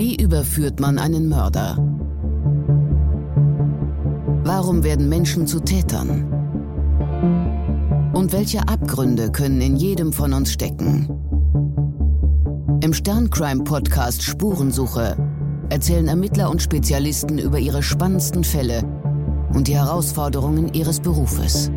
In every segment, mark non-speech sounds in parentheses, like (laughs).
Wie überführt man einen Mörder? Warum werden Menschen zu Tätern? Und welche Abgründe können in jedem von uns stecken? Im Sterncrime-Podcast Spurensuche erzählen Ermittler und Spezialisten über ihre spannendsten Fälle und die Herausforderungen ihres Berufes.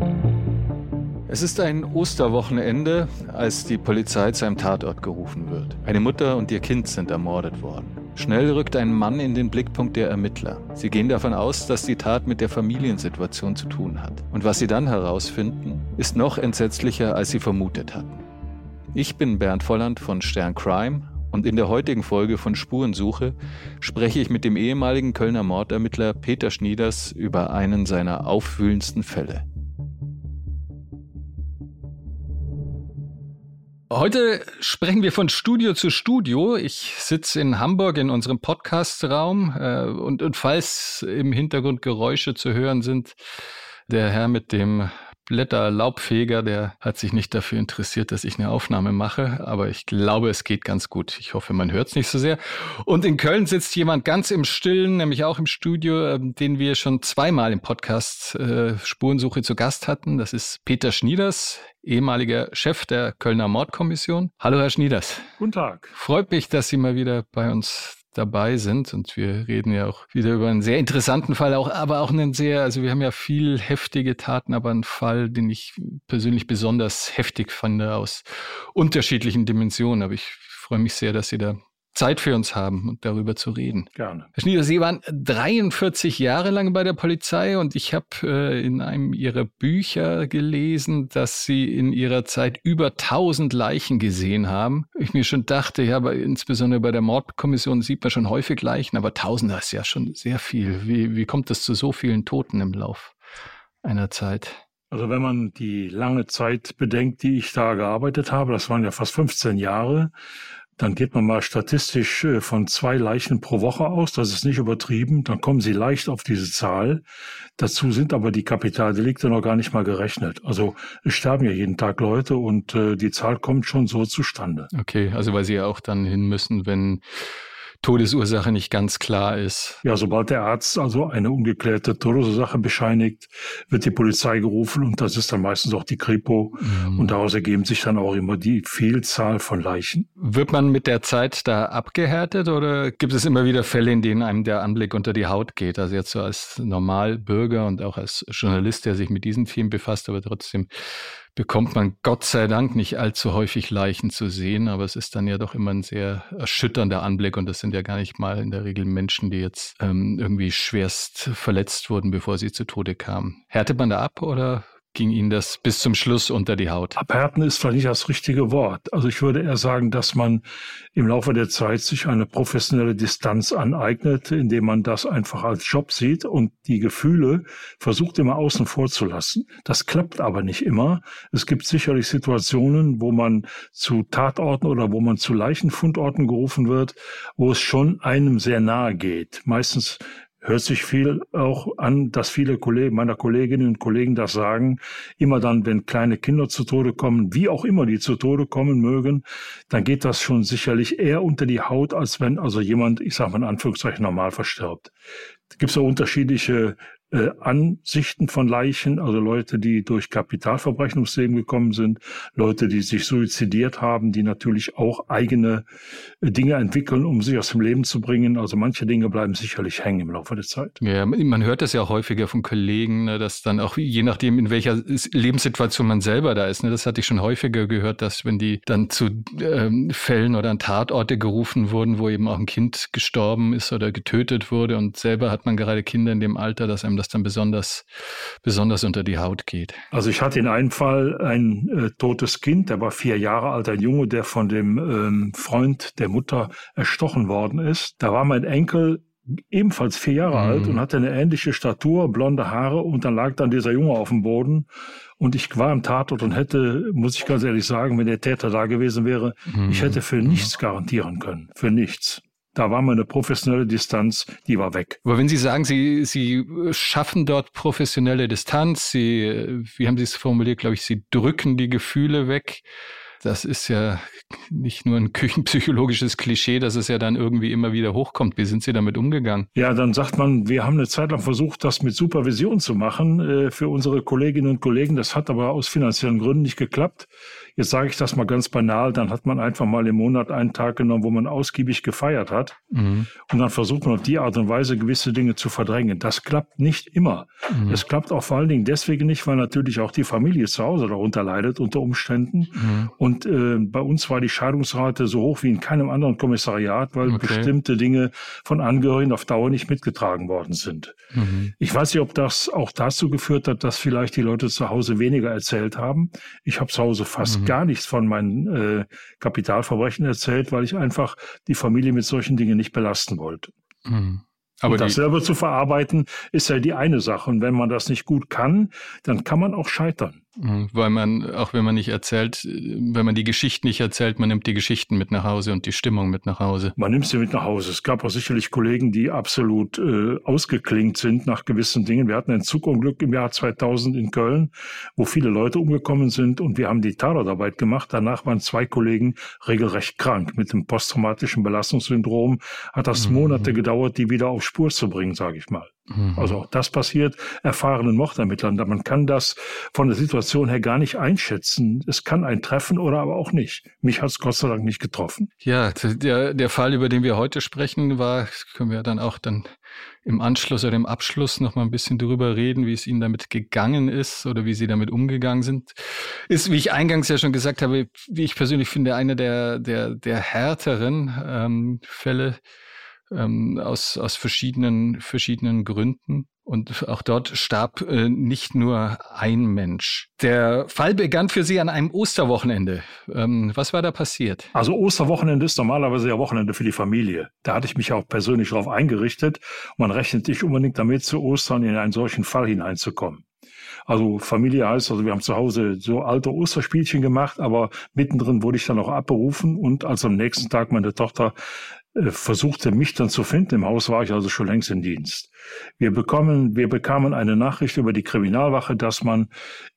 Es ist ein Osterwochenende, als die Polizei zu einem Tatort gerufen wird. Eine Mutter und ihr Kind sind ermordet worden. Schnell rückt ein Mann in den Blickpunkt der Ermittler. Sie gehen davon aus, dass die Tat mit der Familiensituation zu tun hat. Und was sie dann herausfinden, ist noch entsetzlicher, als sie vermutet hatten. Ich bin Bernd Volland von Stern Crime und in der heutigen Folge von Spurensuche spreche ich mit dem ehemaligen Kölner Mordermittler Peter Schnieders über einen seiner aufwühlendsten Fälle. Heute sprechen wir von Studio zu Studio. Ich sitze in Hamburg in unserem Podcastraum äh, und, und falls im Hintergrund Geräusche zu hören sind, der Herr mit dem Blätter-Laubfeger, der hat sich nicht dafür interessiert, dass ich eine Aufnahme mache, aber ich glaube, es geht ganz gut. Ich hoffe, man hört es nicht so sehr. Und in Köln sitzt jemand ganz im Stillen, nämlich auch im Studio, äh, den wir schon zweimal im Podcast äh, Spurensuche zu Gast hatten. Das ist Peter Schnieders, ehemaliger Chef der Kölner Mordkommission. Hallo, Herr Schnieders. Guten Tag. Freut mich, dass Sie mal wieder bei uns dabei sind. Und wir reden ja auch wieder über einen sehr interessanten Fall, auch, aber auch einen sehr, also wir haben ja viel heftige Taten, aber einen Fall, den ich persönlich besonders heftig fand aus unterschiedlichen Dimensionen. Aber ich freue mich sehr, dass Sie da Zeit für uns haben und darüber zu reden. Gerne. Herr Schnieder, Sie waren 43 Jahre lang bei der Polizei und ich habe äh, in einem Ihrer Bücher gelesen, dass Sie in Ihrer Zeit über 1000 Leichen gesehen haben. Ich mir schon dachte, ja, aber insbesondere bei der Mordkommission sieht man schon häufig Leichen, aber 1000 ist ja schon sehr viel. Wie, wie kommt es zu so vielen Toten im Lauf einer Zeit? Also wenn man die lange Zeit bedenkt, die ich da gearbeitet habe, das waren ja fast 15 Jahre, dann geht man mal statistisch äh, von zwei Leichen pro Woche aus. Das ist nicht übertrieben. Dann kommen Sie leicht auf diese Zahl. Dazu sind aber die Kapitaldelikte noch gar nicht mal gerechnet. Also es sterben ja jeden Tag Leute und äh, die Zahl kommt schon so zustande. Okay, also weil Sie ja auch dann hin müssen, wenn Todesursache nicht ganz klar ist. Ja, sobald der Arzt also eine ungeklärte Todesursache bescheinigt, wird die Polizei gerufen und das ist dann meistens auch die Kripo mhm. und daraus ergeben sich dann auch immer die Vielzahl von Leichen. Wird man mit der Zeit da abgehärtet oder gibt es immer wieder Fälle, in denen einem der Anblick unter die Haut geht? Also jetzt so als Normalbürger und auch als Journalist, der sich mit diesen Themen befasst, aber trotzdem bekommt man Gott sei Dank nicht allzu häufig Leichen zu sehen, aber es ist dann ja doch immer ein sehr erschütternder Anblick und das sind ja gar nicht mal in der Regel Menschen, die jetzt ähm, irgendwie schwerst verletzt wurden, bevor sie zu Tode kamen. Härtet man da ab oder ging Ihnen das bis zum Schluss unter die Haut? Abhärten ist vielleicht nicht das richtige Wort. Also ich würde eher sagen, dass man im Laufe der Zeit sich eine professionelle Distanz aneignet, indem man das einfach als Job sieht und die Gefühle versucht immer außen vor zu lassen. Das klappt aber nicht immer. Es gibt sicherlich Situationen, wo man zu Tatorten oder wo man zu Leichenfundorten gerufen wird, wo es schon einem sehr nahe geht. Meistens hört sich viel auch an, dass viele Kollegen, meiner Kolleginnen und Kollegen das sagen. Immer dann, wenn kleine Kinder zu Tode kommen, wie auch immer die zu Tode kommen mögen, dann geht das schon sicherlich eher unter die Haut, als wenn also jemand, ich sage mal in Anführungszeichen, normal verstirbt. Gibt es auch unterschiedliche äh, Ansichten von Leichen, also Leute, die durch Kapitalverbrechen ums Leben gekommen sind, Leute, die sich suizidiert haben, die natürlich auch eigene äh, Dinge entwickeln, um sich aus dem Leben zu bringen. Also manche Dinge bleiben sicherlich hängen im Laufe der Zeit. Ja, man hört das ja auch häufiger von Kollegen, ne, dass dann auch je nachdem, in welcher Lebenssituation man selber da ist, ne, das hatte ich schon häufiger gehört, dass wenn die dann zu ähm, Fällen oder an Tatorte gerufen wurden, wo eben auch ein Kind gestorben ist oder getötet wurde und selber hat man gerade Kinder in dem Alter, dass einem das dann besonders, besonders unter die Haut geht. Also ich hatte in einem Fall ein äh, totes Kind, der war vier Jahre alt, ein Junge, der von dem ähm, Freund der Mutter erstochen worden ist. Da war mein Enkel ebenfalls vier Jahre mhm. alt und hatte eine ähnliche Statur, blonde Haare und dann lag dann dieser Junge auf dem Boden und ich war am Tatort und hätte, muss ich ganz ehrlich sagen, wenn der Täter da gewesen wäre, mhm. ich hätte für nichts garantieren können, für nichts da war meine professionelle Distanz, die war weg. Aber wenn Sie sagen, Sie, Sie schaffen dort professionelle Distanz, Sie, wie haben Sie es formuliert, glaube ich, Sie drücken die Gefühle weg. das ist ja nicht nur ein (laughs) küchenpsychologisches Klischee, dass es ja dann irgendwie immer wieder hochkommt. Wie sind Sie damit umgegangen? Ja, dann sagt man, wir haben eine Zeit lang versucht, das mit Supervision zu machen äh, für unsere Kolleginnen und Kollegen. Das hat aber aus finanziellen Gründen nicht geklappt. Jetzt sage ich das mal ganz banal, dann hat man einfach mal im Monat einen Tag genommen, wo man ausgiebig gefeiert hat. Mhm. Und dann versucht man auf die Art und Weise gewisse Dinge zu verdrängen. Das klappt nicht immer. Mhm. Es klappt auch vor allen Dingen deswegen nicht, weil natürlich auch die Familie zu Hause darunter leidet unter Umständen. Mhm. Und äh, bei uns war die Scheidungsrate so hoch wie in keinem anderen Kommissariat, weil okay. bestimmte Dinge von Angehörigen auf Dauer nicht mitgetragen worden sind. Mhm. Ich weiß nicht, ob das auch dazu geführt hat, dass vielleicht die Leute zu Hause weniger erzählt haben. Ich habe zu Hause fast mhm. gar nichts von meinen äh, Kapitalverbrechen erzählt, weil ich einfach die Familie mit solchen Dingen nicht belasten wollte. Mhm. Aber und das selber zu verarbeiten, ist ja die eine Sache. Und wenn man das nicht gut kann, dann kann man auch scheitern. Mhm, weil man, auch wenn man nicht erzählt, wenn man die Geschichten nicht erzählt, man nimmt die Geschichten mit nach Hause und die Stimmung mit nach Hause. Man nimmt sie mit nach Hause. Es gab auch sicherlich Kollegen, die absolut äh, ausgeklingt sind nach gewissen Dingen. Wir hatten ein Zugunglück im Jahr 2000 in Köln, wo viele Leute umgekommen sind und wir haben die Tatortarbeit gemacht. Danach waren zwei Kollegen regelrecht krank. Mit dem posttraumatischen Belastungssyndrom hat das mhm. Monate gedauert, die wieder auf Spur zu bringen, sage ich mal. Mhm. Also auch das passiert erfahrenen Mordermittlern. Man kann das von der Situation her gar nicht einschätzen. Es kann ein treffen oder aber auch nicht. Mich hat es Gott sei Dank nicht getroffen. Ja, der, der Fall, über den wir heute sprechen, war, können wir dann auch dann im Anschluss oder im Abschluss noch mal ein bisschen darüber reden, wie es Ihnen damit gegangen ist oder wie Sie damit umgegangen sind. Ist, wie ich eingangs ja schon gesagt habe, wie ich persönlich finde, eine der, der, der härteren ähm, Fälle, ähm, aus, aus verschiedenen, verschiedenen Gründen. Und auch dort starb äh, nicht nur ein Mensch. Der Fall begann für Sie an einem Osterwochenende. Ähm, was war da passiert? Also Osterwochenende ist normalerweise ja Wochenende für die Familie. Da hatte ich mich auch persönlich darauf eingerichtet. Man rechnet nicht unbedingt damit, zu Ostern in einen solchen Fall hineinzukommen. Also Familie heißt, also wir haben zu Hause so alte Osterspielchen gemacht, aber mittendrin wurde ich dann auch abberufen und als am nächsten Tag meine Tochter versuchte mich dann zu finden. Im Haus war ich also schon längst in Dienst. Wir bekommen, wir bekamen eine Nachricht über die Kriminalwache, dass man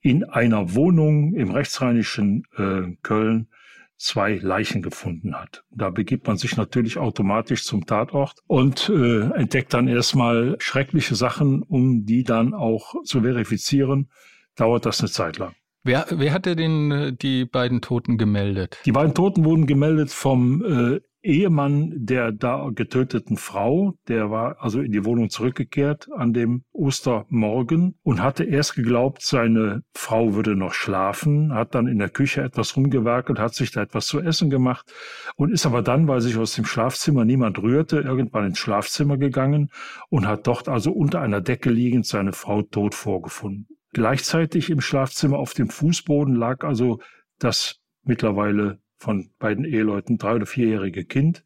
in einer Wohnung im rechtsrheinischen äh, Köln zwei Leichen gefunden hat. Da begibt man sich natürlich automatisch zum Tatort und äh, entdeckt dann erstmal schreckliche Sachen, um die dann auch zu verifizieren. Dauert das eine Zeit lang. Wer, wer hatte den, äh, die beiden Toten gemeldet? Die beiden Toten wurden gemeldet vom äh, Ehemann der da getöteten Frau, der war also in die Wohnung zurückgekehrt an dem Ostermorgen und hatte erst geglaubt, seine Frau würde noch schlafen, hat dann in der Küche etwas rumgewerkelt, hat sich da etwas zu essen gemacht und ist aber dann, weil sich aus dem Schlafzimmer niemand rührte, irgendwann ins Schlafzimmer gegangen und hat dort also unter einer Decke liegend seine Frau tot vorgefunden. Gleichzeitig im Schlafzimmer auf dem Fußboden lag also das mittlerweile von beiden Eheleuten drei- oder vierjährige Kind,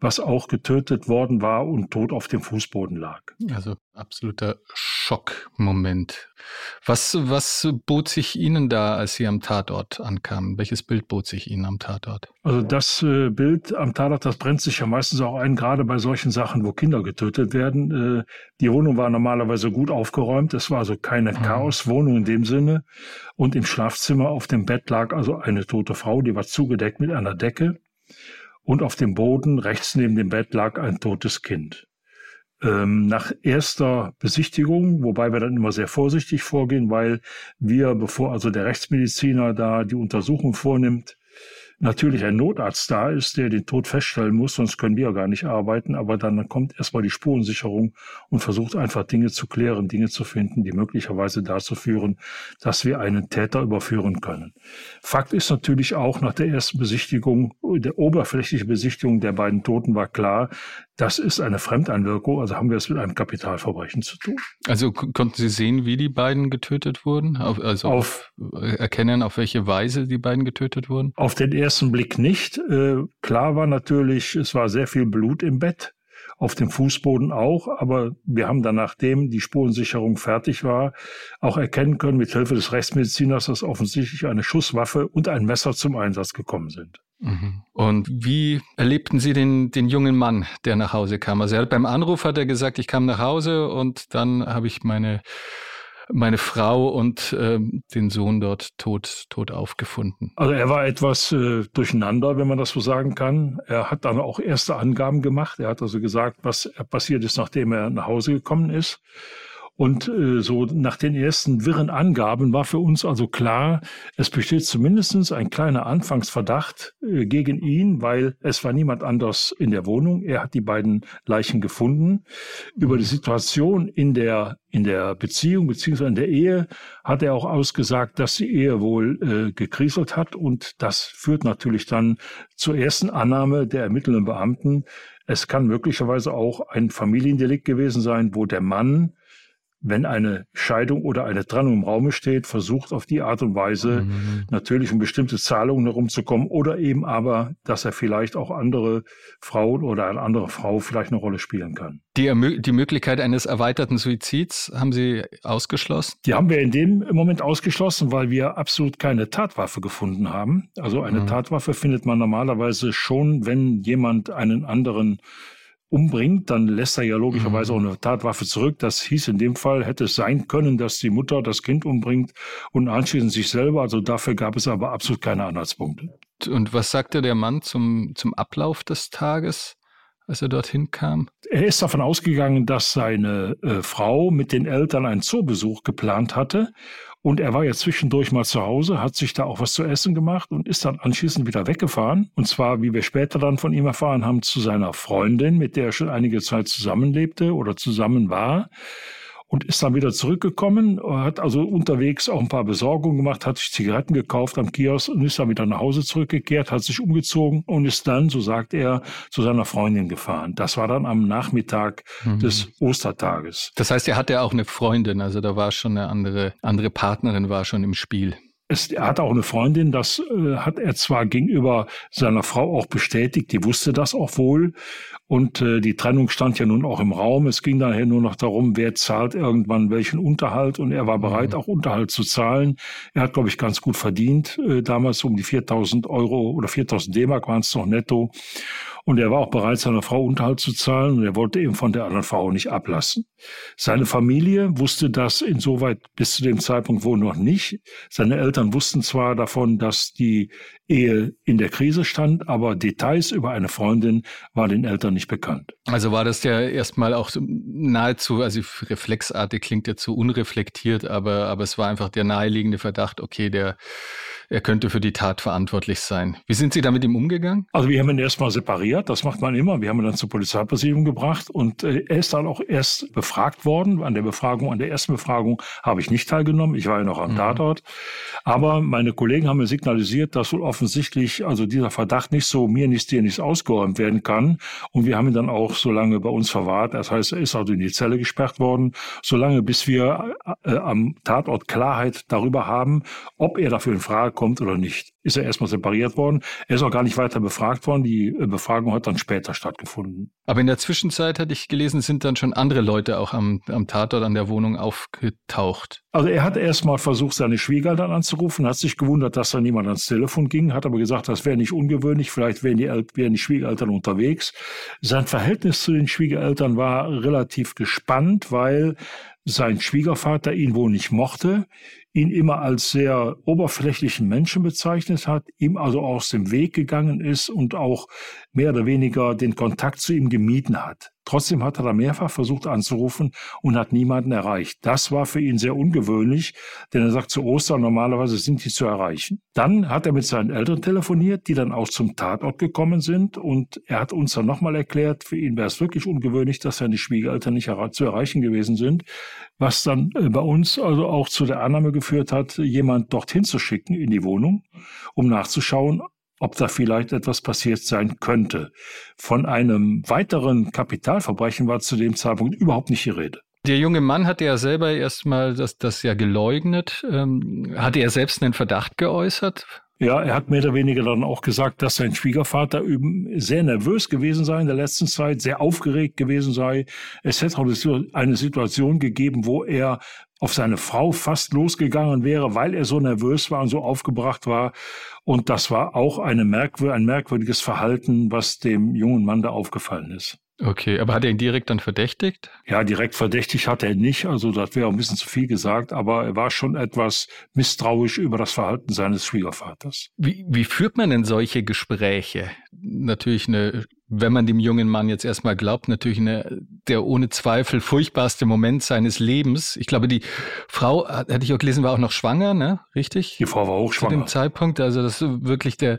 was auch getötet worden war und tot auf dem Fußboden lag. Also absoluter Schockmoment. Was, was bot sich Ihnen da, als Sie am Tatort ankamen? Welches Bild bot sich Ihnen am Tatort? Also das äh, Bild am Tatort, das brennt sich ja meistens auch ein, gerade bei solchen Sachen, wo Kinder getötet werden. Äh, die Wohnung war normalerweise gut aufgeräumt. Es war also keine mhm. Chaoswohnung in dem Sinne. Und im Schlafzimmer auf dem Bett lag also eine tote Frau, die war zugedeckt mit einer Decke und auf dem Boden rechts neben dem Bett lag ein totes Kind. Ähm, nach erster Besichtigung, wobei wir dann immer sehr vorsichtig vorgehen, weil wir, bevor also der Rechtsmediziner da die Untersuchung vornimmt, natürlich ein Notarzt da ist, der den Tod feststellen muss, sonst können wir ja gar nicht arbeiten, aber dann kommt erstmal die Spurensicherung und versucht einfach Dinge zu klären, Dinge zu finden, die möglicherweise dazu führen, dass wir einen Täter überführen können. Fakt ist natürlich auch, nach der ersten Besichtigung, der oberflächlichen Besichtigung der beiden Toten war klar, das ist eine Fremdeinwirkung, also haben wir es mit einem Kapitalverbrechen zu tun. Also konnten Sie sehen, wie die beiden getötet wurden? Auf, also auf, erkennen, auf welche Weise die beiden getötet wurden? Auf den ersten Blick nicht. Äh, klar war natürlich, es war sehr viel Blut im Bett auf dem Fußboden auch, aber wir haben dann, nachdem die Spurensicherung fertig war, auch erkennen können mit Hilfe des Rechtsmediziners, dass offensichtlich eine Schusswaffe und ein Messer zum Einsatz gekommen sind. Mhm. Und wie erlebten Sie den, den jungen Mann, der nach Hause kam? Also er hat, beim Anruf hat er gesagt, ich kam nach Hause und dann habe ich meine meine Frau und äh, den Sohn dort tot, tot aufgefunden. Also er war etwas äh, durcheinander, wenn man das so sagen kann. Er hat dann auch erste Angaben gemacht. Er hat also gesagt, was passiert ist, nachdem er nach Hause gekommen ist. Und äh, so nach den ersten wirren Angaben war für uns also klar, es besteht zumindest ein kleiner Anfangsverdacht äh, gegen ihn, weil es war niemand anders in der Wohnung. Er hat die beiden Leichen gefunden. Über die mhm. Situation in der in der Beziehung beziehungsweise in der Ehe hat er auch ausgesagt, dass die Ehe wohl äh, gekriselt hat und das führt natürlich dann zur ersten Annahme der ermittelnden Beamten. Es kann möglicherweise auch ein Familiendelikt gewesen sein, wo der Mann wenn eine Scheidung oder eine Trennung im Raume steht, versucht auf die Art und Weise mhm. natürlich um bestimmte Zahlungen herumzukommen oder eben aber, dass er vielleicht auch andere Frauen oder eine andere Frau vielleicht eine Rolle spielen kann. Die, die Möglichkeit eines erweiterten Suizids haben Sie ausgeschlossen? Die haben wir in dem Moment ausgeschlossen, weil wir absolut keine Tatwaffe gefunden haben. Also eine mhm. Tatwaffe findet man normalerweise schon, wenn jemand einen anderen umbringt, dann lässt er ja logischerweise mhm. auch eine Tatwaffe zurück. Das hieß in dem Fall, hätte es sein können, dass die Mutter das Kind umbringt und anschließend sich selber. Also dafür gab es aber absolut keine Anhaltspunkte. Und was sagte der Mann zum, zum Ablauf des Tages? Als er dorthin kam? Er ist davon ausgegangen, dass seine äh, Frau mit den Eltern einen Zoobesuch geplant hatte und er war ja zwischendurch mal zu Hause, hat sich da auch was zu essen gemacht und ist dann anschließend wieder weggefahren. Und zwar, wie wir später dann von ihm erfahren haben, zu seiner Freundin, mit der er schon einige Zeit zusammenlebte oder zusammen war und ist dann wieder zurückgekommen, hat also unterwegs auch ein paar Besorgungen gemacht, hat sich Zigaretten gekauft am Kiosk und ist dann wieder nach Hause zurückgekehrt, hat sich umgezogen und ist dann, so sagt er, zu seiner Freundin gefahren. Das war dann am Nachmittag mhm. des Ostertages. Das heißt, er hatte auch eine Freundin, also da war schon eine andere, andere Partnerin war schon im Spiel. Es, er hat auch eine Freundin, das äh, hat er zwar gegenüber seiner Frau auch bestätigt, die wusste das auch wohl. Und äh, die Trennung stand ja nun auch im Raum. Es ging daher nur noch darum, wer zahlt irgendwann welchen Unterhalt. Und er war bereit, mhm. auch Unterhalt zu zahlen. Er hat, glaube ich, ganz gut verdient. Äh, damals um die 4000 Euro oder 4000 D-Mark waren es noch netto. Und er war auch bereit, seiner Frau Unterhalt zu zahlen und er wollte eben von der anderen Frau nicht ablassen. Seine Familie wusste das insoweit bis zu dem Zeitpunkt wohl noch nicht. Seine Eltern wussten zwar davon, dass die Ehe in der Krise stand, aber Details über eine Freundin war den Eltern nicht bekannt. Also war das ja erstmal auch nahezu, also reflexartig klingt ja zu unreflektiert, aber, aber es war einfach der naheliegende Verdacht, okay, der er könnte für die Tat verantwortlich sein. Wie sind Sie da mit ihm umgegangen? Also wir haben ihn erstmal separiert, das macht man immer. Wir haben ihn dann zur Polizeipräsidium gebracht und äh, er ist dann auch erst befragt worden. An der Befragung, an der ersten Befragung habe ich nicht teilgenommen. Ich war ja noch am mhm. Tatort. Aber meine Kollegen haben mir signalisiert, dass wohl offensichtlich also dieser Verdacht nicht so mir nichts, dir nichts ausgeräumt werden kann. Und wir haben ihn dann auch so lange bei uns verwahrt. Das heißt, er ist also in die Zelle gesperrt worden, solange bis wir äh, am Tatort Klarheit darüber haben, ob er dafür in Frage kommt oder nicht. Ist er erstmal separiert worden. Er ist auch gar nicht weiter befragt worden. Die äh, Befragung hat dann später stattgefunden. Aber in der Zwischenzeit, hatte ich gelesen, sind dann schon andere Leute auch am, am Tatort an der Wohnung aufgetaucht. Also er hat erstmal versucht, seine Schwiegereltern anzurufen, hat sich gewundert, dass da niemand ans Telefon ging, hat aber gesagt, das wäre nicht ungewöhnlich, vielleicht wären die, wären die Schwiegereltern unterwegs. Sein Verhältnis zu den Schwiegereltern war relativ gespannt, weil sein Schwiegervater ihn wohl nicht mochte, ihn immer als sehr oberflächlichen Menschen bezeichnet hat, ihm also aus dem Weg gegangen ist und auch mehr oder weniger den Kontakt zu ihm gemieden hat. Trotzdem hat er da mehrfach versucht anzurufen und hat niemanden erreicht. Das war für ihn sehr ungewöhnlich, denn er sagt zu Ostern, normalerweise sind die zu erreichen. Dann hat er mit seinen Eltern telefoniert, die dann auch zum Tatort gekommen sind und er hat uns dann nochmal erklärt, für ihn wäre es wirklich ungewöhnlich, dass seine Schwiegereltern nicht zu erreichen gewesen sind, was dann äh, bei uns also auch zu der Annahme geführt hat, jemand dorthin zu schicken in die Wohnung, um nachzuschauen, ob da vielleicht etwas passiert sein könnte. Von einem weiteren Kapitalverbrechen war zu dem Zeitpunkt überhaupt nicht die Rede. Der junge Mann hatte ja selber erstmal das, das ja geleugnet. Ähm, hatte er selbst einen Verdacht geäußert? Ja, er hat mehr oder weniger dann auch gesagt, dass sein Schwiegervater eben sehr nervös gewesen sei in der letzten Zeit, sehr aufgeregt gewesen sei. Es hätte auch eine Situation gegeben, wo er auf seine Frau fast losgegangen wäre, weil er so nervös war und so aufgebracht war. Und das war auch eine merkwür ein merkwürdiges Verhalten, was dem jungen Mann da aufgefallen ist. Okay, aber hat er ihn direkt dann verdächtigt? Ja, direkt verdächtigt hat er nicht, also das wäre ein bisschen zu viel gesagt, aber er war schon etwas misstrauisch über das Verhalten seines Schwiegervaters. Wie, wie führt man denn solche Gespräche? Natürlich eine wenn man dem jungen Mann jetzt erstmal glaubt, natürlich eine, der ohne Zweifel furchtbarste Moment seines Lebens. Ich glaube, die Frau, hatte ich auch gelesen, war auch noch schwanger, ne? Richtig? Die Frau war auch schwanger. Zu dem Zeitpunkt. Also das ist wirklich der,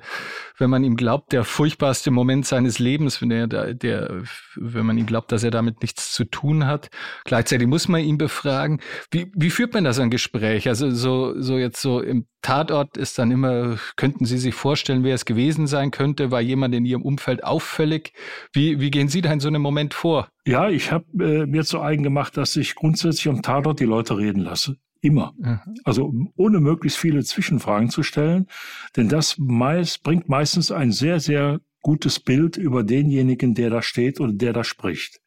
wenn man ihm glaubt, der furchtbarste Moment seines Lebens, wenn er der, der, wenn man ihm glaubt, dass er damit nichts zu tun hat. Gleichzeitig muss man ihn befragen. Wie, wie führt man das ein Gespräch? Also so, so jetzt so im Tatort ist dann immer, könnten Sie sich vorstellen, wer es gewesen sein könnte? War jemand in Ihrem Umfeld auffällig? Wie, wie gehen Sie da in so einem Moment vor? Ja, ich habe äh, mir zu eigen gemacht, dass ich grundsätzlich am Tatort die Leute reden lasse. Immer. Mhm. Also ohne möglichst viele Zwischenfragen zu stellen. Denn das meist, bringt meistens ein sehr, sehr gutes Bild über denjenigen, der da steht oder der da spricht.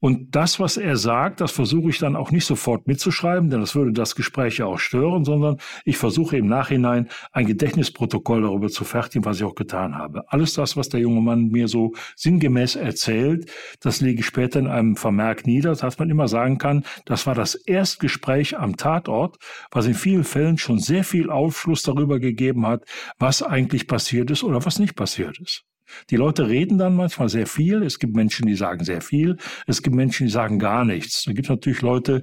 Und das, was er sagt, das versuche ich dann auch nicht sofort mitzuschreiben, denn das würde das Gespräch ja auch stören, sondern ich versuche im Nachhinein ein Gedächtnisprotokoll darüber zu fertigen, was ich auch getan habe. Alles das, was der junge Mann mir so sinngemäß erzählt, das lege ich später in einem Vermerk nieder, dass man immer sagen kann, das war das Erstgespräch am Tatort, was in vielen Fällen schon sehr viel Aufschluss darüber gegeben hat, was eigentlich passiert ist oder was nicht passiert ist. Die Leute reden dann manchmal sehr viel. Es gibt Menschen, die sagen sehr viel. Es gibt Menschen, die sagen gar nichts. Da gibt natürlich Leute,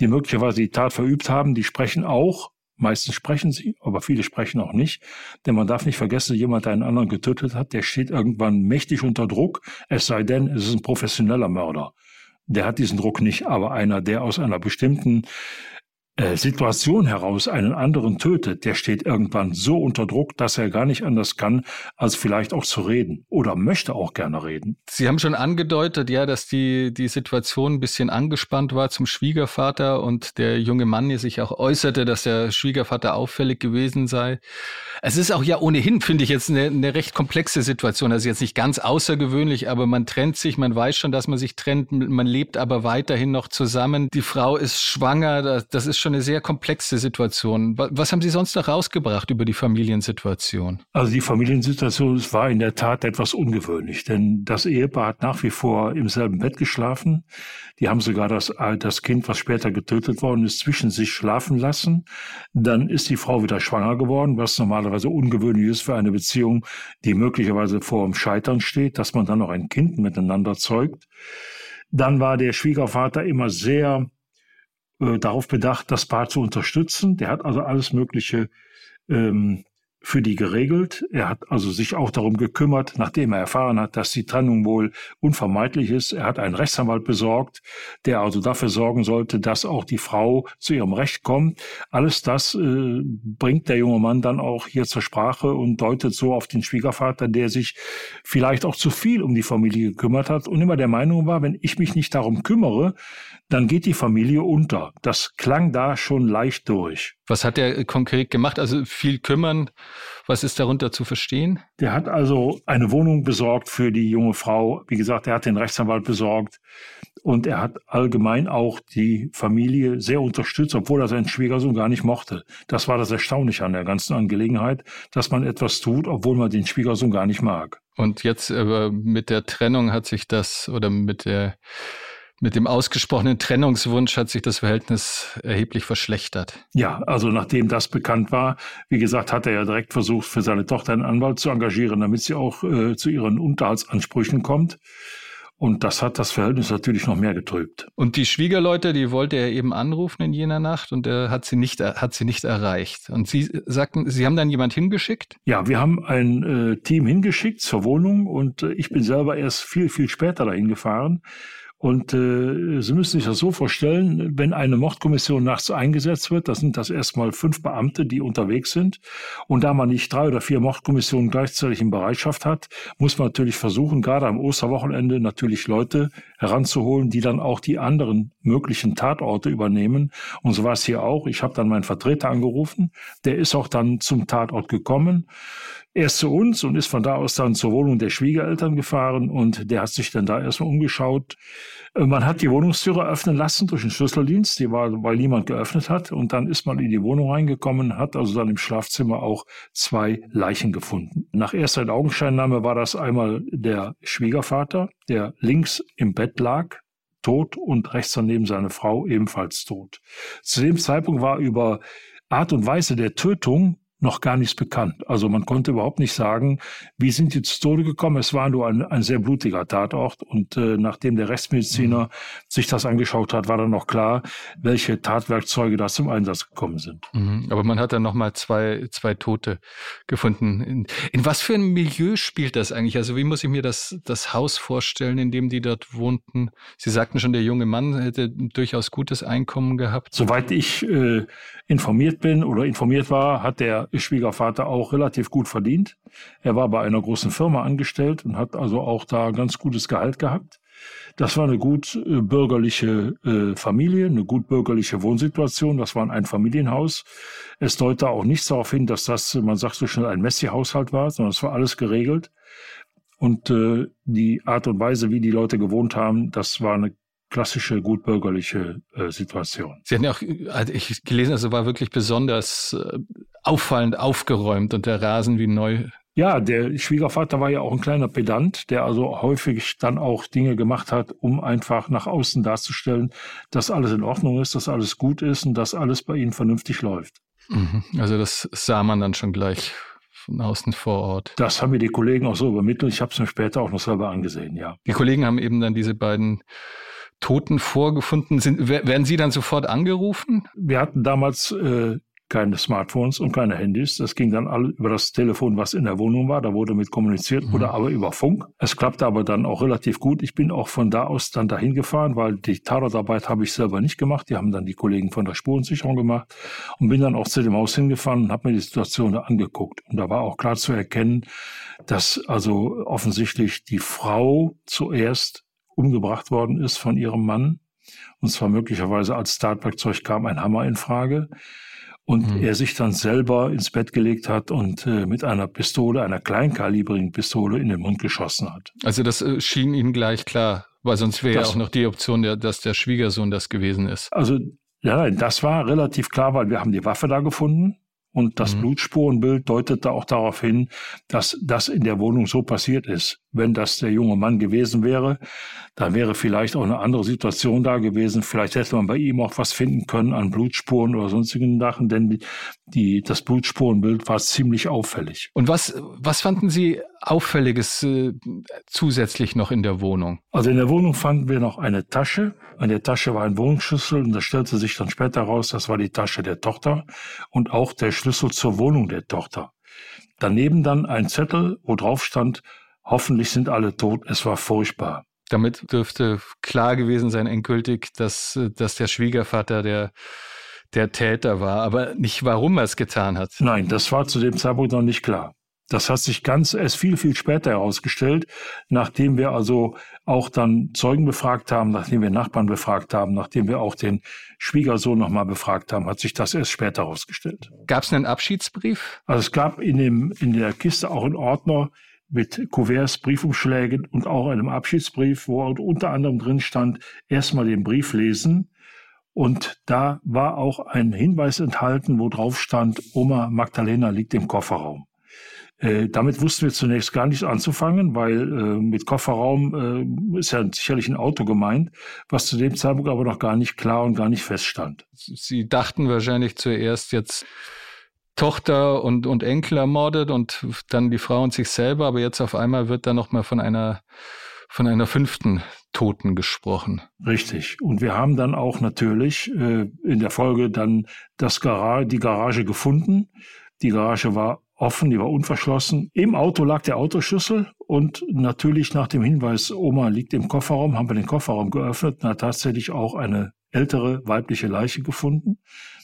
die möglicherweise die Tat verübt haben, die sprechen auch. Meistens sprechen sie, aber viele sprechen auch nicht. Denn man darf nicht vergessen, jemand, der einen anderen getötet hat, der steht irgendwann mächtig unter Druck. Es sei denn, es ist ein professioneller Mörder. Der hat diesen Druck nicht, aber einer, der aus einer bestimmten äh, Situation heraus einen anderen tötet, der steht irgendwann so unter Druck, dass er gar nicht anders kann, als vielleicht auch zu reden oder möchte auch gerne reden. Sie haben schon angedeutet, ja, dass die, die Situation ein bisschen angespannt war zum Schwiegervater und der junge Mann hier sich auch äußerte, dass der Schwiegervater auffällig gewesen sei. Es ist auch ja ohnehin, finde ich, jetzt eine, eine recht komplexe Situation. Also jetzt nicht ganz außergewöhnlich, aber man trennt sich, man weiß schon, dass man sich trennt, man lebt aber weiterhin noch zusammen. Die Frau ist schwanger, das ist schon eine sehr komplexe Situation. Was haben Sie sonst noch rausgebracht über die Familiensituation? Also die Familiensituation war in der Tat etwas ungewöhnlich, denn das Ehepaar hat nach wie vor im selben Bett geschlafen. Die haben sogar das, das Kind, was später getötet worden ist, zwischen sich schlafen lassen. Dann ist die Frau wieder schwanger geworden, was normalerweise ungewöhnlich ist für eine Beziehung, die möglicherweise vor dem Scheitern steht, dass man dann noch ein Kind miteinander zeugt. Dann war der Schwiegervater immer sehr äh, darauf bedacht, das Paar zu unterstützen. Der hat also alles Mögliche ähm, für die geregelt. Er hat also sich auch darum gekümmert, nachdem er erfahren hat, dass die Trennung wohl unvermeidlich ist. Er hat einen Rechtsanwalt besorgt, der also dafür sorgen sollte, dass auch die Frau zu ihrem Recht kommt. Alles das äh, bringt der junge Mann dann auch hier zur Sprache und deutet so auf den Schwiegervater, der sich vielleicht auch zu viel um die Familie gekümmert hat und immer der Meinung war, wenn ich mich nicht darum kümmere, dann geht die Familie unter. Das klang da schon leicht durch. Was hat er konkret gemacht? Also viel kümmern. Was ist darunter zu verstehen? Der hat also eine Wohnung besorgt für die junge Frau. Wie gesagt, er hat den Rechtsanwalt besorgt. Und er hat allgemein auch die Familie sehr unterstützt, obwohl er seinen Schwiegersohn gar nicht mochte. Das war das Erstaunliche an der ganzen Angelegenheit, dass man etwas tut, obwohl man den Schwiegersohn gar nicht mag. Und jetzt aber mit der Trennung hat sich das oder mit der mit dem ausgesprochenen Trennungswunsch hat sich das Verhältnis erheblich verschlechtert. Ja, also nachdem das bekannt war, wie gesagt, hat er ja direkt versucht, für seine Tochter einen Anwalt zu engagieren, damit sie auch äh, zu ihren Unterhaltsansprüchen kommt. Und das hat das Verhältnis natürlich noch mehr getrübt. Und die Schwiegerleute, die wollte er eben anrufen in jener Nacht und er hat sie nicht, hat sie nicht erreicht. Und Sie sagten, Sie haben dann jemand hingeschickt? Ja, wir haben ein äh, Team hingeschickt zur Wohnung und äh, ich bin selber erst viel, viel später dahin gefahren. Und äh, Sie müssen sich das so vorstellen, wenn eine Mordkommission nachts eingesetzt wird, das sind das erstmal fünf Beamte, die unterwegs sind. Und da man nicht drei oder vier Mordkommissionen gleichzeitig in Bereitschaft hat, muss man natürlich versuchen, gerade am Osterwochenende natürlich Leute heranzuholen, die dann auch die anderen möglichen Tatorte übernehmen. Und so war es hier auch. Ich habe dann meinen Vertreter angerufen. Der ist auch dann zum Tatort gekommen erst zu uns und ist von da aus dann zur Wohnung der Schwiegereltern gefahren und der hat sich dann da erstmal umgeschaut. Äh, man hat die Wohnungstüre öffnen lassen durch den Schlüsseldienst, die war, weil niemand geöffnet hat. Und dann ist man in die Wohnung reingekommen, hat also dann im Schlafzimmer auch zwei Leichen gefunden. Nach erster Augenscheinnahme war das einmal der Schwiegervater, der links im Bett lag, tot und rechts daneben seine Frau ebenfalls tot. Zu dem Zeitpunkt war über Art und Weise der Tötung noch gar nichts bekannt. Also man konnte überhaupt nicht sagen, wie sind die zu Tode gekommen. Es war nur ein, ein sehr blutiger Tatort. Und äh, nachdem der Rechtsmediziner mhm. sich das angeschaut hat, war dann noch klar, welche Tatwerkzeuge da zum Einsatz gekommen sind. Mhm. Aber man hat dann nochmal zwei, zwei Tote gefunden. In, in, was für ein Milieu spielt das eigentlich? Also wie muss ich mir das, das Haus vorstellen, in dem die dort wohnten? Sie sagten schon, der junge Mann hätte durchaus gutes Einkommen gehabt. Soweit ich äh, informiert bin oder informiert war, hat der Schwiegervater auch relativ gut verdient. Er war bei einer großen Firma angestellt und hat also auch da ganz gutes Gehalt gehabt. Das war eine gut äh, bürgerliche äh, Familie, eine gut bürgerliche Wohnsituation. Das war ein Familienhaus. Es deutet auch nichts darauf hin, dass das, man sagt so schnell, ein Messi-Haushalt war, sondern es war alles geregelt. Und äh, die Art und Weise, wie die Leute gewohnt haben, das war eine klassische gutbürgerliche äh, Situation. Sie hatten ja auch, also ich gelesen, also war wirklich besonders äh, auffallend aufgeräumt und der Rasen wie neu. Ja, der Schwiegervater war ja auch ein kleiner Pedant, der also häufig dann auch Dinge gemacht hat, um einfach nach außen darzustellen, dass alles in Ordnung ist, dass alles gut ist und dass alles bei ihnen vernünftig läuft. Mhm. Also das sah man dann schon gleich von außen vor Ort. Das haben mir die Kollegen auch so übermittelt. Ich habe es mir später auch noch selber angesehen, ja. Die Kollegen haben eben dann diese beiden Toten vorgefunden sind. Werden Sie dann sofort angerufen? Wir hatten damals äh, keine Smartphones und keine Handys. Das ging dann all über das Telefon, was in der Wohnung war. Da wurde mit kommuniziert mhm. oder aber über Funk. Es klappte aber dann auch relativ gut. Ich bin auch von da aus dann dahin gefahren, weil die Tatortarbeit habe ich selber nicht gemacht. Die haben dann die Kollegen von der Spurensicherung gemacht und bin dann auch zu dem Haus hingefahren und habe mir die Situation angeguckt. Und da war auch klar zu erkennen, dass also offensichtlich die Frau zuerst umgebracht worden ist von ihrem Mann. Und zwar möglicherweise als Tatwerkzeug kam ein Hammer in Frage. Und mhm. er sich dann selber ins Bett gelegt hat und äh, mit einer Pistole, einer kleinkalibrigen Pistole in den Mund geschossen hat. Also das äh, schien Ihnen gleich klar, weil sonst wäre ja auch noch die Option, der, dass der Schwiegersohn das gewesen ist. Also ja, das war relativ klar, weil wir haben die Waffe da gefunden. Und das mhm. Blutspurenbild deutete auch darauf hin, dass das in der Wohnung so passiert ist. Wenn das der junge Mann gewesen wäre, dann wäre vielleicht auch eine andere Situation da gewesen. Vielleicht hätte man bei ihm auch was finden können an Blutspuren oder sonstigen Sachen, denn die, die, das Blutspurenbild war ziemlich auffällig. Und was, was fanden Sie Auffälliges äh, zusätzlich noch in der Wohnung? Also in der Wohnung fanden wir noch eine Tasche. An der Tasche war ein Wohnungsschlüssel und das stellte sich dann später raus, das war die Tasche der Tochter und auch der Schlüssel zur Wohnung der Tochter. Daneben dann ein Zettel, wo drauf stand, hoffentlich sind alle tot, es war furchtbar. Damit dürfte klar gewesen sein, endgültig, dass, dass der Schwiegervater der, der Täter war, aber nicht warum er es getan hat. Nein, das war zu dem Zeitpunkt noch nicht klar. Das hat sich ganz erst viel, viel später herausgestellt, nachdem wir also auch dann Zeugen befragt haben, nachdem wir Nachbarn befragt haben, nachdem wir auch den Schwiegersohn nochmal befragt haben, hat sich das erst später herausgestellt. Gab es einen Abschiedsbrief? Also es gab in, dem, in der Kiste auch einen Ordner mit Kuverts, Briefumschlägen und auch einem Abschiedsbrief, wo unter anderem drin stand, erstmal den Brief lesen. Und da war auch ein Hinweis enthalten, wo drauf stand, Oma Magdalena liegt im Kofferraum. Äh, damit wussten wir zunächst gar nichts anzufangen, weil äh, mit Kofferraum äh, ist ja sicherlich ein Auto gemeint, was zu dem Zeitpunkt aber noch gar nicht klar und gar nicht feststand. Sie dachten wahrscheinlich zuerst jetzt Tochter und, und Enkel ermordet und dann die Frau und sich selber, aber jetzt auf einmal wird da nochmal von einer von einer fünften Toten gesprochen. Richtig. Und wir haben dann auch natürlich äh, in der Folge dann das Garage, die Garage gefunden. Die Garage war offen, die war unverschlossen. Im Auto lag der Autoschlüssel und natürlich nach dem Hinweis, Oma liegt im Kofferraum, haben wir den Kofferraum geöffnet und hat tatsächlich auch eine ältere weibliche Leiche gefunden.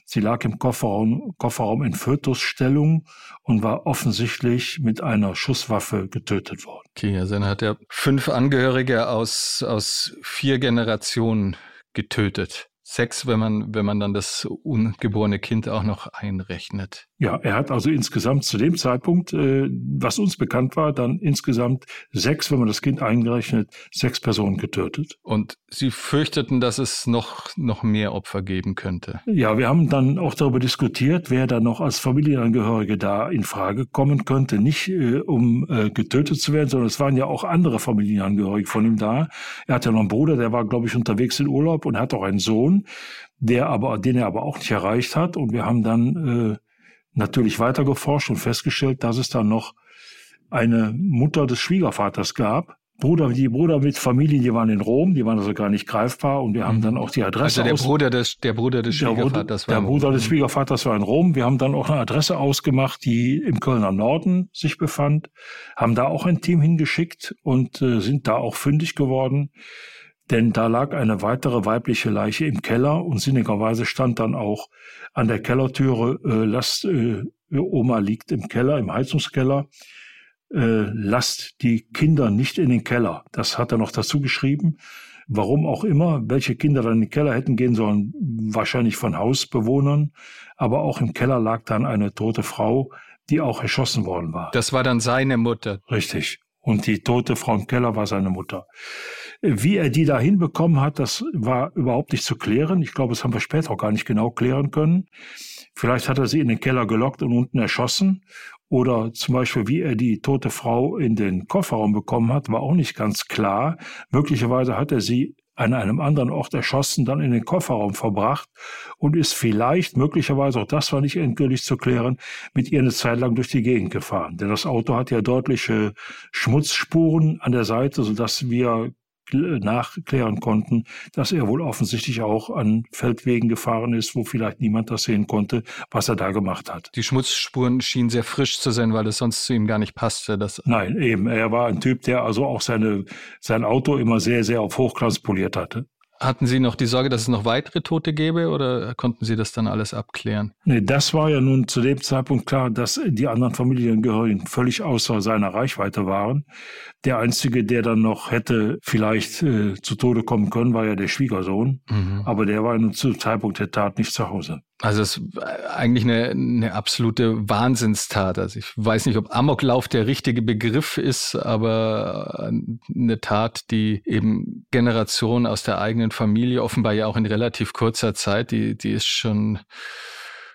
Sie lag im Kofferraum, Kofferraum in Fötusstellung und war offensichtlich mit einer Schusswaffe getötet worden. Okay, also dann hat er fünf Angehörige aus, aus vier Generationen getötet. Sechs, wenn man, wenn man dann das ungeborene Kind auch noch einrechnet. Ja, er hat also insgesamt zu dem Zeitpunkt, äh, was uns bekannt war, dann insgesamt sechs, wenn man das Kind eingerechnet, sechs Personen getötet. Und Sie fürchteten, dass es noch, noch mehr Opfer geben könnte? Ja, wir haben dann auch darüber diskutiert, wer da noch als Familienangehörige da in Frage kommen könnte. Nicht äh, um äh, getötet zu werden, sondern es waren ja auch andere Familienangehörige von ihm da. Er hat ja noch einen Bruder, der war, glaube ich, unterwegs in Urlaub und hat auch einen Sohn, der aber, den er aber auch nicht erreicht hat. Und wir haben dann äh, natürlich weiter geforscht und festgestellt, dass es dann noch eine Mutter des Schwiegervaters gab, Bruder, die Bruder mit Familien, die waren in Rom, die waren also gar nicht greifbar und wir haben dann auch die Adresse. Also der Bruder des, der Bruder des Schwiegervaters der, war. Der Bruder des Schwiegervaters war in Rom. Wir haben dann auch eine Adresse ausgemacht, die im Kölner Norden sich befand, haben da auch ein Team hingeschickt und äh, sind da auch fündig geworden. Denn da lag eine weitere weibliche Leiche im Keller und sinnigerweise stand dann auch an der Kellertüre, äh, lasst, äh, Oma liegt im Keller, im Heizungskeller äh, lasst die Kinder nicht in den Keller. Das hat er noch dazu geschrieben. Warum auch immer, welche Kinder dann in den Keller hätten gehen sollen, wahrscheinlich von Hausbewohnern. Aber auch im Keller lag dann eine tote Frau, die auch erschossen worden war. Das war dann seine Mutter. Richtig. Und die tote Frau im Keller war seine Mutter. Wie er die da hinbekommen hat, das war überhaupt nicht zu klären. Ich glaube, das haben wir später auch gar nicht genau klären können. Vielleicht hat er sie in den Keller gelockt und unten erschossen. Oder zum Beispiel, wie er die tote Frau in den Kofferraum bekommen hat, war auch nicht ganz klar. Möglicherweise hat er sie an einem anderen Ort erschossen, dann in den Kofferraum verbracht und ist vielleicht, möglicherweise, auch das war nicht endgültig zu klären, mit ihr eine Zeit lang durch die Gegend gefahren. Denn das Auto hat ja deutliche Schmutzspuren an der Seite, sodass wir nachklären konnten, dass er wohl offensichtlich auch an Feldwegen gefahren ist, wo vielleicht niemand das sehen konnte, was er da gemacht hat. Die Schmutzspuren schienen sehr frisch zu sein, weil es sonst zu ihm gar nicht passte. Das Nein, eben. Er war ein Typ, der also auch seine, sein Auto immer sehr, sehr auf Hochglanz poliert hatte. Hatten Sie noch die Sorge, dass es noch weitere Tote gäbe oder konnten Sie das dann alles abklären? Nee, das war ja nun zu dem Zeitpunkt klar, dass die anderen Familienangehörigen völlig außer seiner Reichweite waren. Der Einzige, der dann noch hätte vielleicht äh, zu Tode kommen können, war ja der Schwiegersohn. Mhm. Aber der war nun zu Zeitpunkt der Tat nicht zu Hause. Also es ist eigentlich eine, eine absolute Wahnsinnstat. Also ich weiß nicht, ob Amoklauf der richtige Begriff ist, aber eine Tat, die eben Generationen aus der eigenen Familie, offenbar ja auch in relativ kurzer Zeit, die, die ist schon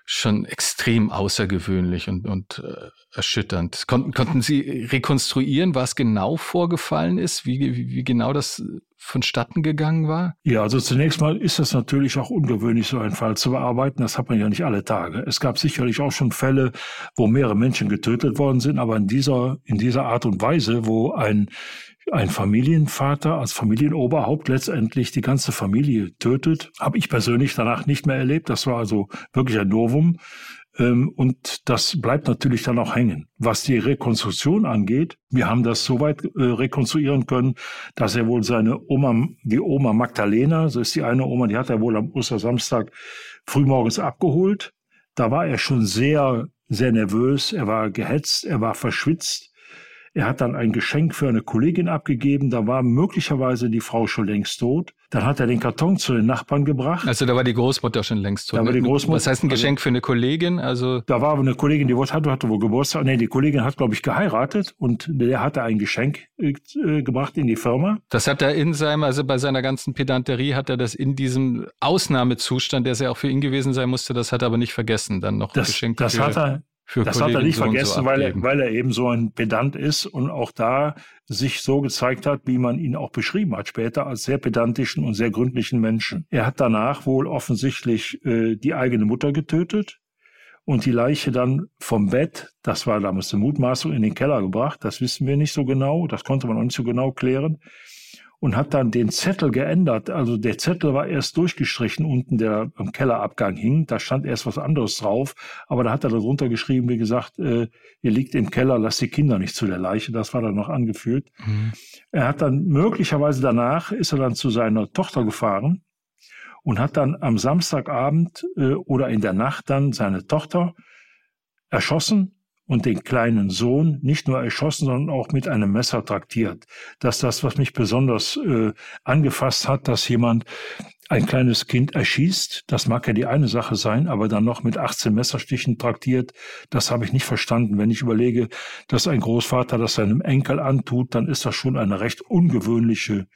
schon extrem außergewöhnlich und, und äh, erschütternd. Konnten, konnten Sie rekonstruieren, was genau vorgefallen ist, wie, wie, wie genau das vonstatten gegangen war? Ja, also zunächst mal ist es natürlich auch ungewöhnlich, so einen Fall zu bearbeiten. Das hat man ja nicht alle Tage. Es gab sicherlich auch schon Fälle, wo mehrere Menschen getötet worden sind, aber in dieser, in dieser Art und Weise, wo ein ein Familienvater als Familienoberhaupt letztendlich die ganze Familie tötet, habe ich persönlich danach nicht mehr erlebt. Das war also wirklich ein Novum. Ähm, und das bleibt natürlich dann auch hängen. Was die Rekonstruktion angeht, wir haben das soweit äh, rekonstruieren können, dass er wohl seine Oma, die Oma Magdalena, so ist die eine Oma, die hat er wohl am Ostersamstag frühmorgens abgeholt. Da war er schon sehr, sehr nervös, er war gehetzt, er war verschwitzt. Er hat dann ein Geschenk für eine Kollegin abgegeben. Da war möglicherweise die Frau schon längst tot. Dann hat er den Karton zu den Nachbarn gebracht. Also da war die Großmutter schon längst tot. Da war die Großmutter. Was heißt ein Geschenk für eine Kollegin? Also da war eine Kollegin, die hatte, hatte wohl Geburtstag. Nee, die Kollegin hat, glaube ich, geheiratet und der hatte ein Geschenk äh, gebracht in die Firma. Das hat er in seinem, also bei seiner ganzen Pedanterie hat er das in diesem Ausnahmezustand, der es ja auch für ihn gewesen sein musste, das hat er aber nicht vergessen, dann noch das, Geschenk. Das hat er, für das Kollegen hat er nicht vergessen, so weil, er, weil er eben so ein Pedant ist und auch da sich so gezeigt hat, wie man ihn auch beschrieben hat später, als sehr pedantischen und sehr gründlichen Menschen. Er hat danach wohl offensichtlich äh, die eigene Mutter getötet und die Leiche dann vom Bett, das war damals eine Mutmaßung, in den Keller gebracht. Das wissen wir nicht so genau, das konnte man auch nicht so genau klären und hat dann den Zettel geändert. Also der Zettel war erst durchgestrichen unten, der am Kellerabgang hing. Da stand erst was anderes drauf. Aber da hat er darunter geschrieben, wie gesagt, äh, ihr liegt im Keller, lasst die Kinder nicht zu der Leiche. Das war dann noch angeführt. Mhm. Er hat dann möglicherweise danach, ist er dann zu seiner Tochter gefahren und hat dann am Samstagabend äh, oder in der Nacht dann seine Tochter erschossen und den kleinen Sohn nicht nur erschossen, sondern auch mit einem Messer traktiert. Das ist das, was mich besonders äh, angefasst hat, dass jemand ein kleines Kind erschießt, das mag ja die eine Sache sein, aber dann noch mit 18 Messerstichen traktiert, das habe ich nicht verstanden. Wenn ich überlege, dass ein Großvater das seinem Enkel antut, dann ist das schon eine recht ungewöhnliche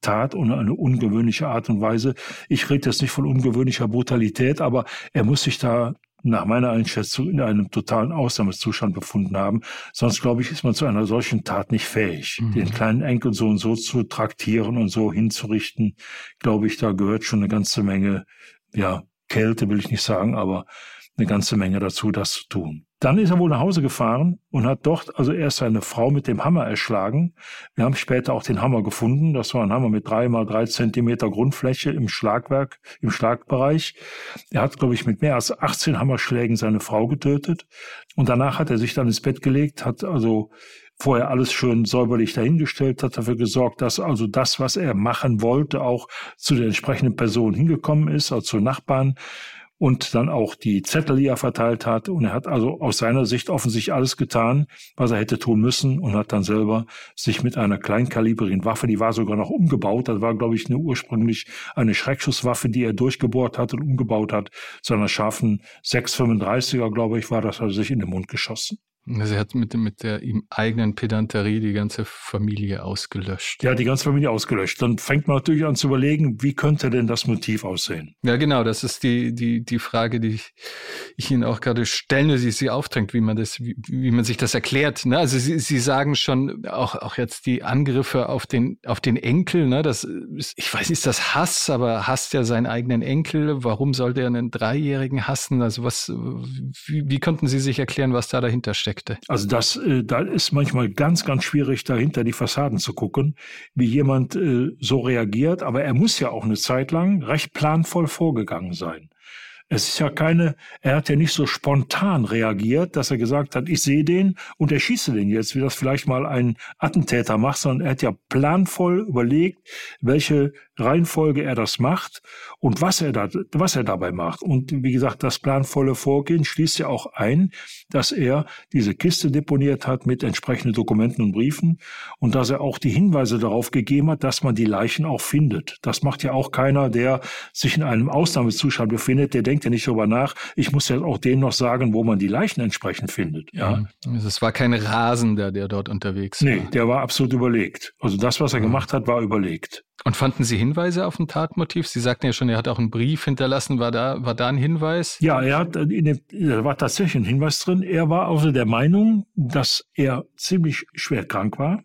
Tat und eine ungewöhnliche Art und Weise. Ich rede jetzt nicht von ungewöhnlicher Brutalität, aber er muss sich da nach meiner Einschätzung in einem totalen Ausnahmezustand befunden haben. Sonst, glaube ich, ist man zu einer solchen Tat nicht fähig. Mhm. Den kleinen Enkelsohn so zu traktieren und so hinzurichten, glaube ich, da gehört schon eine ganze Menge, ja, Kälte will ich nicht sagen, aber eine ganze Menge dazu, das zu tun. Dann ist er wohl nach Hause gefahren und hat dort also erst seine Frau mit dem Hammer erschlagen. Wir haben später auch den Hammer gefunden. Das war ein Hammer mit drei mal drei Zentimeter Grundfläche im Schlagwerk, im Schlagbereich. Er hat, glaube ich, mit mehr als 18 Hammerschlägen seine Frau getötet. Und danach hat er sich dann ins Bett gelegt, hat also vorher alles schön säuberlich dahingestellt, hat dafür gesorgt, dass also das, was er machen wollte, auch zu der entsprechenden Person hingekommen ist, also zu Nachbarn und dann auch die Zettel, die er verteilt hat. Und er hat also aus seiner Sicht offensichtlich alles getan, was er hätte tun müssen und hat dann selber sich mit einer kleinkalibrigen Waffe, die war sogar noch umgebaut, das war, glaube ich, eine ursprünglich eine Schreckschusswaffe, die er durchgebohrt hat und umgebaut hat, zu einer scharfen 635er, glaube ich, war das, also sich in den Mund geschossen. Also er hat mit, mit der ihm eigenen Pedanterie die ganze Familie ausgelöscht. Ja, die ganze Familie ausgelöscht. Dann fängt man natürlich an zu überlegen, wie könnte denn das Motiv aussehen? Ja, genau. Das ist die, die, die Frage, die ich, ich Ihnen auch gerade stelle, die sie aufdrängt, wie man das, wie, wie man sich das erklärt. Ne? Also Sie, Sie sagen schon auch, auch jetzt die Angriffe auf den, auf den Enkel. Ne? Das ist, ich weiß nicht, ist das Hass, aber hasst ja seinen eigenen Enkel. Warum sollte er einen Dreijährigen hassen? Also was, wie, wie konnten Sie sich erklären, was da dahinter steckt? Aspekte. Also das, äh, da ist manchmal ganz, ganz schwierig, dahinter die Fassaden zu gucken, wie jemand äh, so reagiert. Aber er muss ja auch eine Zeit lang recht planvoll vorgegangen sein. Es ist ja keine, er hat ja nicht so spontan reagiert, dass er gesagt hat, ich sehe den und erschieße den jetzt, wie das vielleicht mal ein Attentäter macht, sondern er hat ja planvoll überlegt, welche Reihenfolge er das macht und was er da, was er dabei macht. Und wie gesagt, das planvolle Vorgehen schließt ja auch ein, dass er diese Kiste deponiert hat mit entsprechenden Dokumenten und Briefen und dass er auch die Hinweise darauf gegeben hat, dass man die Leichen auch findet. Das macht ja auch keiner, der sich in einem Ausnahmezustand befindet, der denkt ja nicht darüber nach, ich muss ja auch denen noch sagen, wo man die Leichen entsprechend findet. Ja. Also es war kein Rasender, der dort unterwegs war. Nee, der war absolut überlegt. Also das, was er gemacht hat, war überlegt. Und fanden Sie Hinweise auf ein Tatmotiv? Sie sagten ja schon, er hat auch einen Brief hinterlassen. War da, war da ein Hinweis? Ja, er hat, in dem, da war tatsächlich ein Hinweis drin. Er war also der Meinung, dass er ziemlich schwer krank war.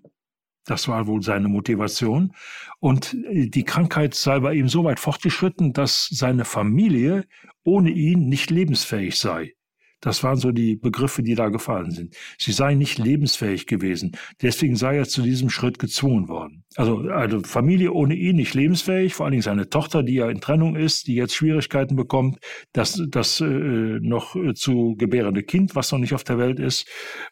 Das war wohl seine Motivation. Und die Krankheit sei bei ihm so weit fortgeschritten, dass seine Familie ohne ihn nicht lebensfähig sei. Das waren so die Begriffe, die da gefallen sind. Sie seien nicht lebensfähig gewesen. Deswegen sei er zu diesem Schritt gezwungen worden. Also, also Familie ohne ihn nicht lebensfähig, vor allen Dingen seine Tochter, die ja in Trennung ist, die jetzt Schwierigkeiten bekommt, das, das äh, noch äh, zu gebärende Kind, was noch nicht auf der Welt ist,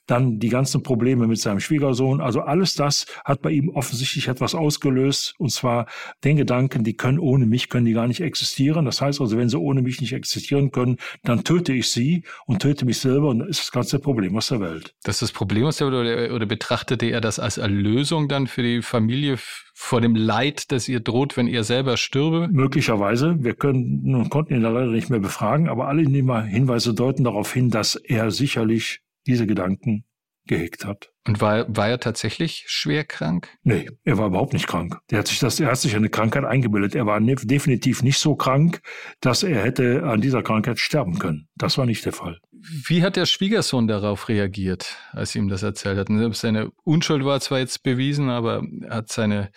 dann die ganzen Probleme mit seinem Schwiegersohn. Also alles das hat bei ihm offensichtlich etwas ausgelöst, und zwar den Gedanken, die können ohne mich, können die gar nicht existieren. Das heißt also, wenn sie ohne mich nicht existieren können, dann töte ich sie und töte mich selber und das ist das ganze Problem aus der Welt. Das ist das Problem aus der Welt oder, oder betrachtete er das als Erlösung dann für die Familie? Familie vor dem Leid, das ihr droht, wenn ihr selber stürbe? Möglicherweise. Wir können konnten ihn leider nicht mehr befragen, aber alle Hinweise deuten darauf hin, dass er sicherlich diese Gedanken gehegt hat. Und war, war er tatsächlich schwer krank? Nee, er war überhaupt nicht krank. Der hat sich das, er hat sich eine Krankheit eingebildet. Er war ne, definitiv nicht so krank, dass er hätte an dieser Krankheit sterben können. Das war nicht der Fall. Wie hat der Schwiegersohn darauf reagiert, als sie ihm das erzählt hatten? Seine Unschuld war zwar jetzt bewiesen, aber er hat seine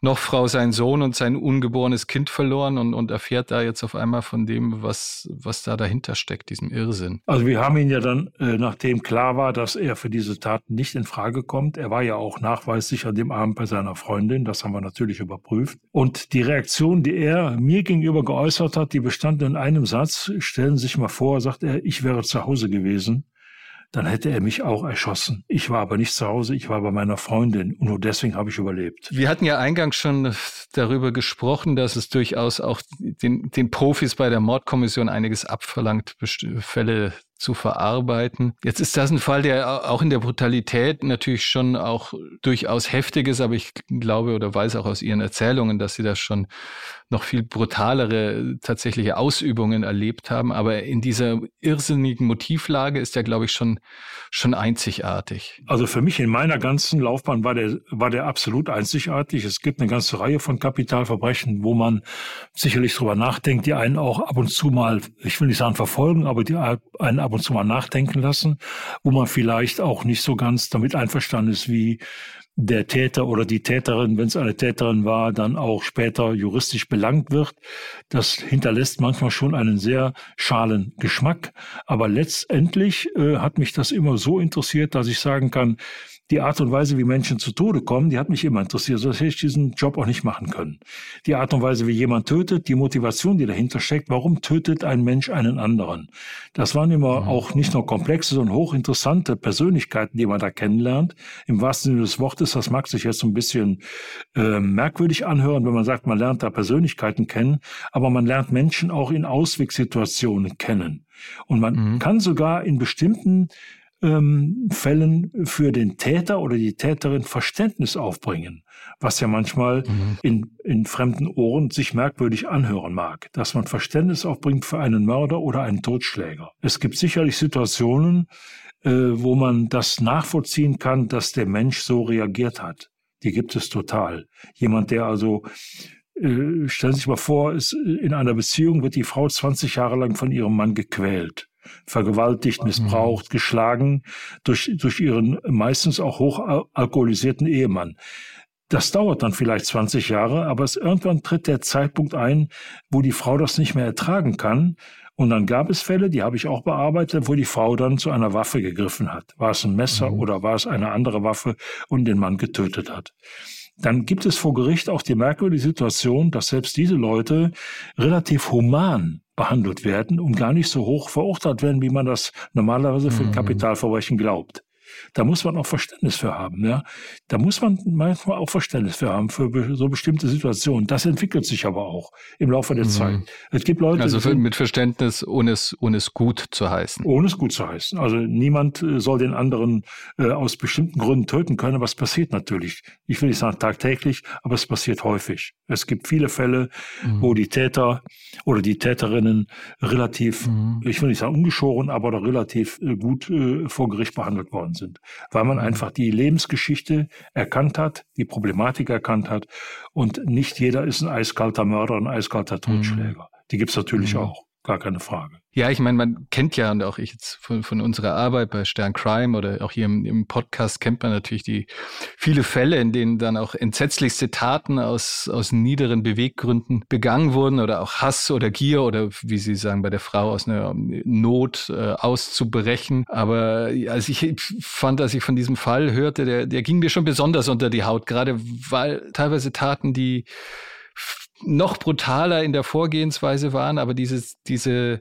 noch Frau seinen Sohn und sein ungeborenes Kind verloren und, und erfährt da jetzt auf einmal von dem, was, was da dahinter steckt, diesem Irrsinn. Also wir haben ihn ja dann, äh, nachdem klar war, dass er für diese Tat nicht in Frage kommt, er war ja auch nachweislich an dem Abend bei seiner Freundin, das haben wir natürlich überprüft. Und die Reaktion, die er mir gegenüber geäußert hat, die bestand in einem Satz, stellen Sie sich mal vor, sagt er, ich wäre zu Hause gewesen dann hätte er mich auch erschossen. Ich war aber nicht zu Hause, ich war bei meiner Freundin und nur deswegen habe ich überlebt. Wir hatten ja eingangs schon darüber gesprochen, dass es durchaus auch den, den Profis bei der Mordkommission einiges abverlangt, Fälle zu verarbeiten. Jetzt ist das ein Fall, der auch in der Brutalität natürlich schon auch durchaus heftig ist, aber ich glaube oder weiß auch aus Ihren Erzählungen, dass Sie das schon noch viel brutalere tatsächliche Ausübungen erlebt haben. Aber in dieser irrsinnigen Motivlage ist er, glaube ich, schon, schon einzigartig. Also für mich in meiner ganzen Laufbahn war der, war der absolut einzigartig. Es gibt eine ganze Reihe von Kapitalverbrechen, wo man sicherlich drüber nachdenkt, die einen auch ab und zu mal, ich will nicht sagen verfolgen, aber die einen ab und zu mal nachdenken lassen, wo man vielleicht auch nicht so ganz damit einverstanden ist, wie der Täter oder die Täterin, wenn es eine Täterin war, dann auch später juristisch belangt wird. Das hinterlässt manchmal schon einen sehr schalen Geschmack. Aber letztendlich äh, hat mich das immer so interessiert, dass ich sagen kann, die Art und Weise, wie Menschen zu Tode kommen, die hat mich immer interessiert. Sonst hätte ich diesen Job auch nicht machen können. Die Art und Weise, wie jemand tötet, die Motivation, die dahinter steckt, warum tötet ein Mensch einen anderen? Das waren immer mhm. auch nicht nur komplexe, sondern hochinteressante Persönlichkeiten, die man da kennenlernt. Im wahrsten Sinne des Wortes, das mag sich jetzt so ein bisschen äh, merkwürdig anhören, wenn man sagt, man lernt da Persönlichkeiten kennen, aber man lernt Menschen auch in Auswegssituationen kennen. Und man mhm. kann sogar in bestimmten ähm, Fällen für den Täter oder die Täterin Verständnis aufbringen, was ja manchmal mhm. in, in fremden Ohren sich merkwürdig anhören mag, dass man Verständnis aufbringt für einen Mörder oder einen Totschläger. Es gibt sicherlich Situationen, äh, wo man das nachvollziehen kann, dass der Mensch so reagiert hat. Die gibt es total. Jemand, der also äh, stellen Sie sich mal vor, ist in einer Beziehung wird die Frau 20 Jahre lang von ihrem Mann gequält vergewaltigt, missbraucht, mhm. geschlagen durch, durch ihren meistens auch hoch alkoholisierten Ehemann. Das dauert dann vielleicht 20 Jahre, aber es irgendwann tritt der Zeitpunkt ein, wo die Frau das nicht mehr ertragen kann. Und dann gab es Fälle, die habe ich auch bearbeitet, wo die Frau dann zu einer Waffe gegriffen hat. War es ein Messer mhm. oder war es eine andere Waffe und den Mann getötet hat dann gibt es vor Gericht auch die merkwürdige Situation, dass selbst diese Leute relativ human behandelt werden und gar nicht so hoch verurteilt werden, wie man das normalerweise für mhm. Kapitalverbrechen glaubt. Da muss man auch Verständnis für haben. Ja? Da muss man manchmal auch Verständnis für haben, für so bestimmte Situationen. Das entwickelt sich aber auch im Laufe der mhm. Zeit. Es gibt Leute. Also für, mit Verständnis, ohne es, ohne es gut zu heißen. Ohne es gut zu heißen. Also niemand äh, soll den anderen äh, aus bestimmten Gründen töten können, aber es passiert natürlich. Ich will nicht sagen tagtäglich, aber es passiert häufig. Es gibt viele Fälle, mhm. wo die Täter oder die Täterinnen relativ, mhm. ich will nicht sagen ungeschoren, aber relativ äh, gut äh, vor Gericht behandelt worden sind, weil man mhm. einfach die Lebensgeschichte erkannt hat, die Problematik erkannt hat und nicht jeder ist ein eiskalter Mörder, ein eiskalter mhm. Totschläger. Die gibt's natürlich mhm. auch gar keine Frage. Ja, ich meine, man kennt ja und auch ich jetzt von, von unserer Arbeit bei Stern Crime oder auch hier im, im, Podcast kennt man natürlich die viele Fälle, in denen dann auch entsetzlichste Taten aus, aus niederen Beweggründen begangen wurden oder auch Hass oder Gier oder wie Sie sagen, bei der Frau aus einer Not äh, auszubrechen. Aber als ich fand, als ich von diesem Fall hörte, der, der ging mir schon besonders unter die Haut, gerade weil teilweise Taten, die noch brutaler in der Vorgehensweise waren, aber dieses, diese,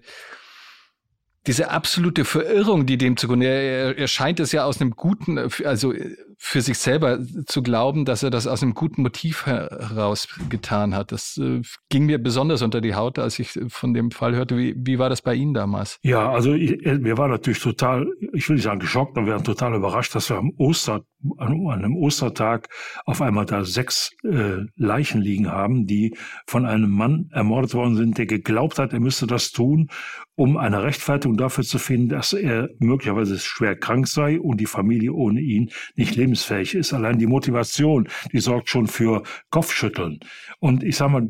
diese absolute Verirrung, die dem zugrunde, er, er scheint es ja aus einem guten, also für sich selber zu glauben, dass er das aus einem guten Motiv heraus getan hat. Das äh, ging mir besonders unter die Haut, als ich von dem Fall hörte. Wie, wie war das bei Ihnen damals? Ja, also ich, wir waren natürlich total, ich will nicht sagen geschockt, aber wir waren total überrascht, dass wir am Oster, an, einem Ostertag auf einmal da sechs äh, Leichen liegen haben, die von einem Mann ermordet worden sind, der geglaubt hat, er müsste das tun, um eine Rechtfertigung dafür zu finden, dass er möglicherweise schwer krank sei und die Familie ohne ihn nicht leben lebensfähig ist. Allein die Motivation, die sorgt schon für Kopfschütteln. Und ich sag mal,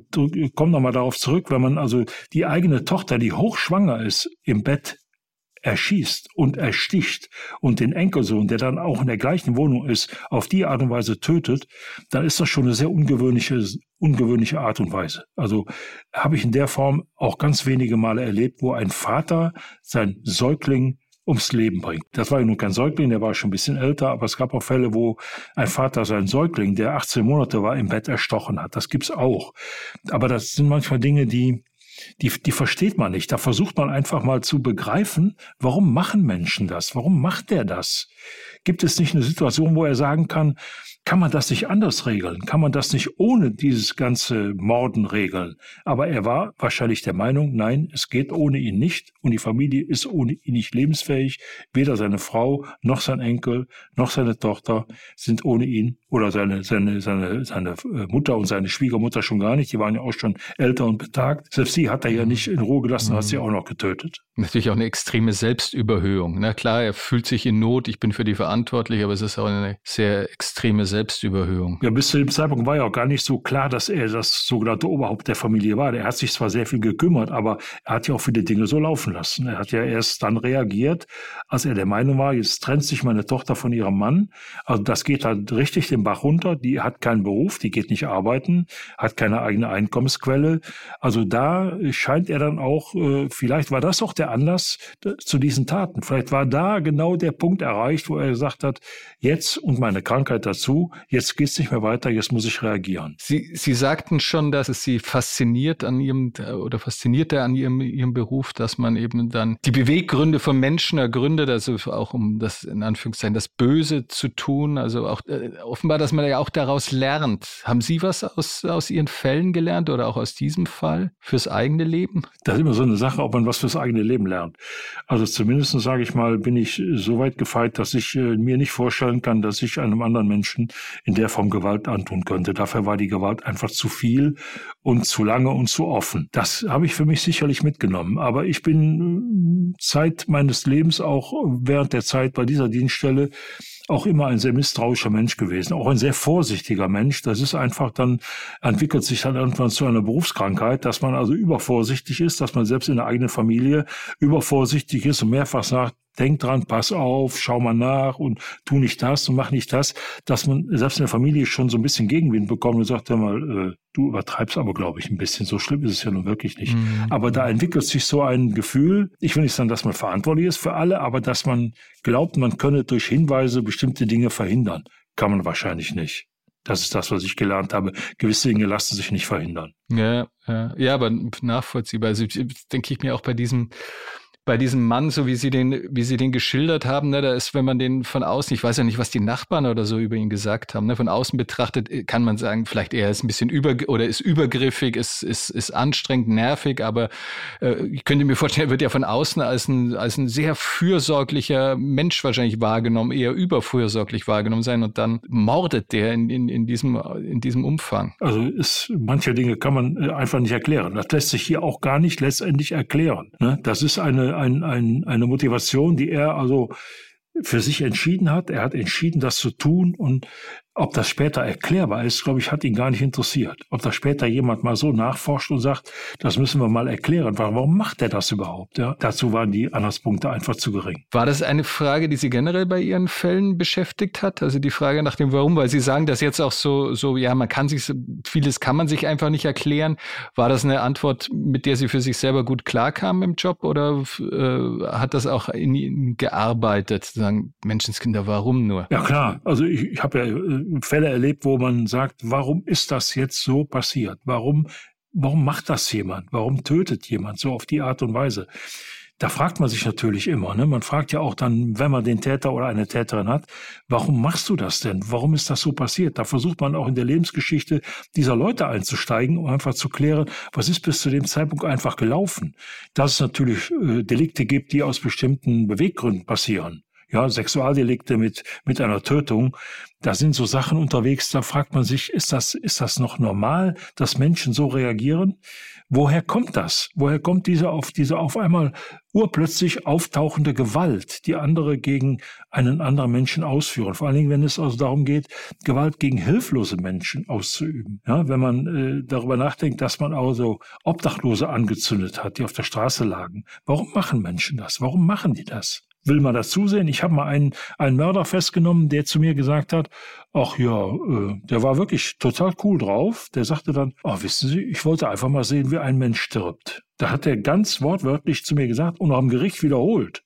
komm noch mal darauf zurück, wenn man also die eigene Tochter, die hochschwanger ist, im Bett erschießt und ersticht und den Enkelsohn, der dann auch in der gleichen Wohnung ist, auf die Art und Weise tötet, dann ist das schon eine sehr ungewöhnliche, ungewöhnliche Art und Weise. Also habe ich in der Form auch ganz wenige Male erlebt, wo ein Vater sein Säugling ums Leben bringt. Das war ja nun kein Säugling, der war schon ein bisschen älter, aber es gab auch Fälle, wo ein Vater seinen Säugling, der 18 Monate war, im Bett erstochen hat. Das gibt's auch. Aber das sind manchmal Dinge, die, die, die versteht man nicht. Da versucht man einfach mal zu begreifen, warum machen Menschen das? Warum macht der das? Gibt es nicht eine Situation, wo er sagen kann, kann man das nicht anders regeln? Kann man das nicht ohne dieses ganze Morden regeln? Aber er war wahrscheinlich der Meinung, nein, es geht ohne ihn nicht und die Familie ist ohne ihn nicht lebensfähig. Weder seine Frau noch sein Enkel noch seine Tochter sind ohne ihn oder seine, seine, seine, seine äh, Mutter und seine Schwiegermutter schon gar nicht. Die waren ja auch schon älter und betagt. Selbst sie hat er ja nicht in Ruhe gelassen, hat sie mhm. auch noch getötet. Natürlich auch eine extreme Selbstüberhöhung. Na klar, er fühlt sich in Not, ich bin für die verantwortlich, aber es ist auch eine sehr extreme Selbstüberhöhung. Selbstüberhöhung. Ja, bis zu dem Zeitpunkt war ja auch gar nicht so klar, dass er das sogenannte Oberhaupt der Familie war. Er hat sich zwar sehr viel gekümmert, aber er hat ja auch viele Dinge so laufen lassen. Er hat ja erst dann reagiert, als er der Meinung war, jetzt trennt sich meine Tochter von ihrem Mann. Also das geht halt richtig den Bach runter. Die hat keinen Beruf, die geht nicht arbeiten, hat keine eigene Einkommensquelle. Also da scheint er dann auch, äh, vielleicht war das auch der Anlass zu diesen Taten. Vielleicht war da genau der Punkt erreicht, wo er gesagt hat, jetzt und meine Krankheit dazu, jetzt geht es nicht mehr weiter, jetzt muss ich reagieren. Sie, Sie sagten schon, dass es Sie fasziniert an Ihrem oder faszinierte an Ihrem, Ihrem Beruf, dass man eben dann die Beweggründe von Menschen ergründet, also auch um das in Anführungszeichen das Böse zu tun, also auch äh, offenbar, dass man ja auch daraus lernt. Haben Sie was aus, aus Ihren Fällen gelernt oder auch aus diesem Fall fürs eigene Leben? Das ist immer so eine Sache, ob man was fürs eigene Leben lernt. Also zumindest sage ich mal, bin ich so weit gefeit, dass ich äh, mir nicht vorstellen kann, dass ich einem anderen Menschen in der Form Gewalt antun könnte. Dafür war die Gewalt einfach zu viel und zu lange und zu offen. Das habe ich für mich sicherlich mitgenommen. Aber ich bin Zeit äh, meines Lebens auch während der Zeit bei dieser Dienststelle auch immer ein sehr misstrauischer Mensch gewesen, auch ein sehr vorsichtiger Mensch. Das ist einfach dann, entwickelt sich dann irgendwann zu einer Berufskrankheit, dass man also übervorsichtig ist, dass man selbst in der eigenen Familie übervorsichtig ist und mehrfach sagt, denk dran, pass auf, schau mal nach und tu nicht das und mach nicht das, dass man selbst in der Familie schon so ein bisschen Gegenwind bekommt und sagt ja mal, äh, du übertreibst aber, glaube ich, ein bisschen. So schlimm ist es ja nun wirklich nicht. Mhm. Aber da entwickelt sich so ein Gefühl, ich will nicht sagen, dass man verantwortlich ist für alle, aber dass man glaubt, man könne durch Hinweise bestimmte Dinge verhindern. Kann man wahrscheinlich nicht. Das ist das, was ich gelernt habe. Gewisse Dinge lassen sich nicht verhindern. Ja, ja, ja aber nachvollziehbar. Also denke ich mir auch bei diesem bei diesem Mann, so wie Sie den, wie Sie den geschildert haben, ne, da ist, wenn man den von außen, ich weiß ja nicht, was die Nachbarn oder so über ihn gesagt haben, ne, von außen betrachtet, äh, kann man sagen, vielleicht er ist ein bisschen über oder ist übergriffig, ist, ist, ist anstrengend, nervig, aber äh, ich könnte mir vorstellen, er wird ja von außen als ein, als ein sehr fürsorglicher Mensch wahrscheinlich wahrgenommen, eher überfürsorglich wahrgenommen sein und dann mordet der in, in, in, diesem, in diesem Umfang. Also ist, manche Dinge kann man äh, einfach nicht erklären. Das lässt sich hier auch gar nicht letztendlich erklären. Ne? Das ist eine ein, ein, eine Motivation, die er also für sich entschieden hat. Er hat entschieden, das zu tun und ob das später erklärbar ist, glaube ich, hat ihn gar nicht interessiert. Ob da später jemand mal so nachforscht und sagt, das müssen wir mal erklären. Warum macht er das überhaupt? Ja, dazu waren die Anhaltspunkte einfach zu gering. War das eine Frage, die Sie generell bei Ihren Fällen beschäftigt hat? Also die Frage nach dem Warum, weil Sie sagen das jetzt auch so, so, ja, man kann sich, vieles kann man sich einfach nicht erklären. War das eine Antwort, mit der Sie für sich selber gut klarkamen im Job oder äh, hat das auch in Ihnen gearbeitet? Sagen, Menschenskinder, warum nur? Ja, klar. Also ich, ich habe ja äh, Fälle erlebt, wo man sagt, warum ist das jetzt so passiert? Warum, warum macht das jemand? Warum tötet jemand so auf die Art und Weise? Da fragt man sich natürlich immer. Ne? Man fragt ja auch dann, wenn man den Täter oder eine Täterin hat, warum machst du das denn? Warum ist das so passiert? Da versucht man auch in der Lebensgeschichte dieser Leute einzusteigen, um einfach zu klären, was ist bis zu dem Zeitpunkt einfach gelaufen. Dass es natürlich äh, Delikte gibt, die aus bestimmten Beweggründen passieren ja, Sexualdelikte mit, mit einer Tötung. Da sind so Sachen unterwegs, da fragt man sich, ist das, ist das noch normal, dass Menschen so reagieren? Woher kommt das? Woher kommt diese auf, diese auf einmal urplötzlich auftauchende Gewalt, die andere gegen einen anderen Menschen ausführen? Vor allen Dingen, wenn es also darum geht, Gewalt gegen hilflose Menschen auszuüben. Ja, wenn man äh, darüber nachdenkt, dass man also Obdachlose angezündet hat, die auf der Straße lagen. Warum machen Menschen das? Warum machen die das? Will mal das zusehen. Ich habe mal einen, einen Mörder festgenommen, der zu mir gesagt hat, ach ja, äh, der war wirklich total cool drauf. Der sagte dann, oh, wissen Sie, ich wollte einfach mal sehen, wie ein Mensch stirbt. Da hat er ganz wortwörtlich zu mir gesagt und am Gericht wiederholt.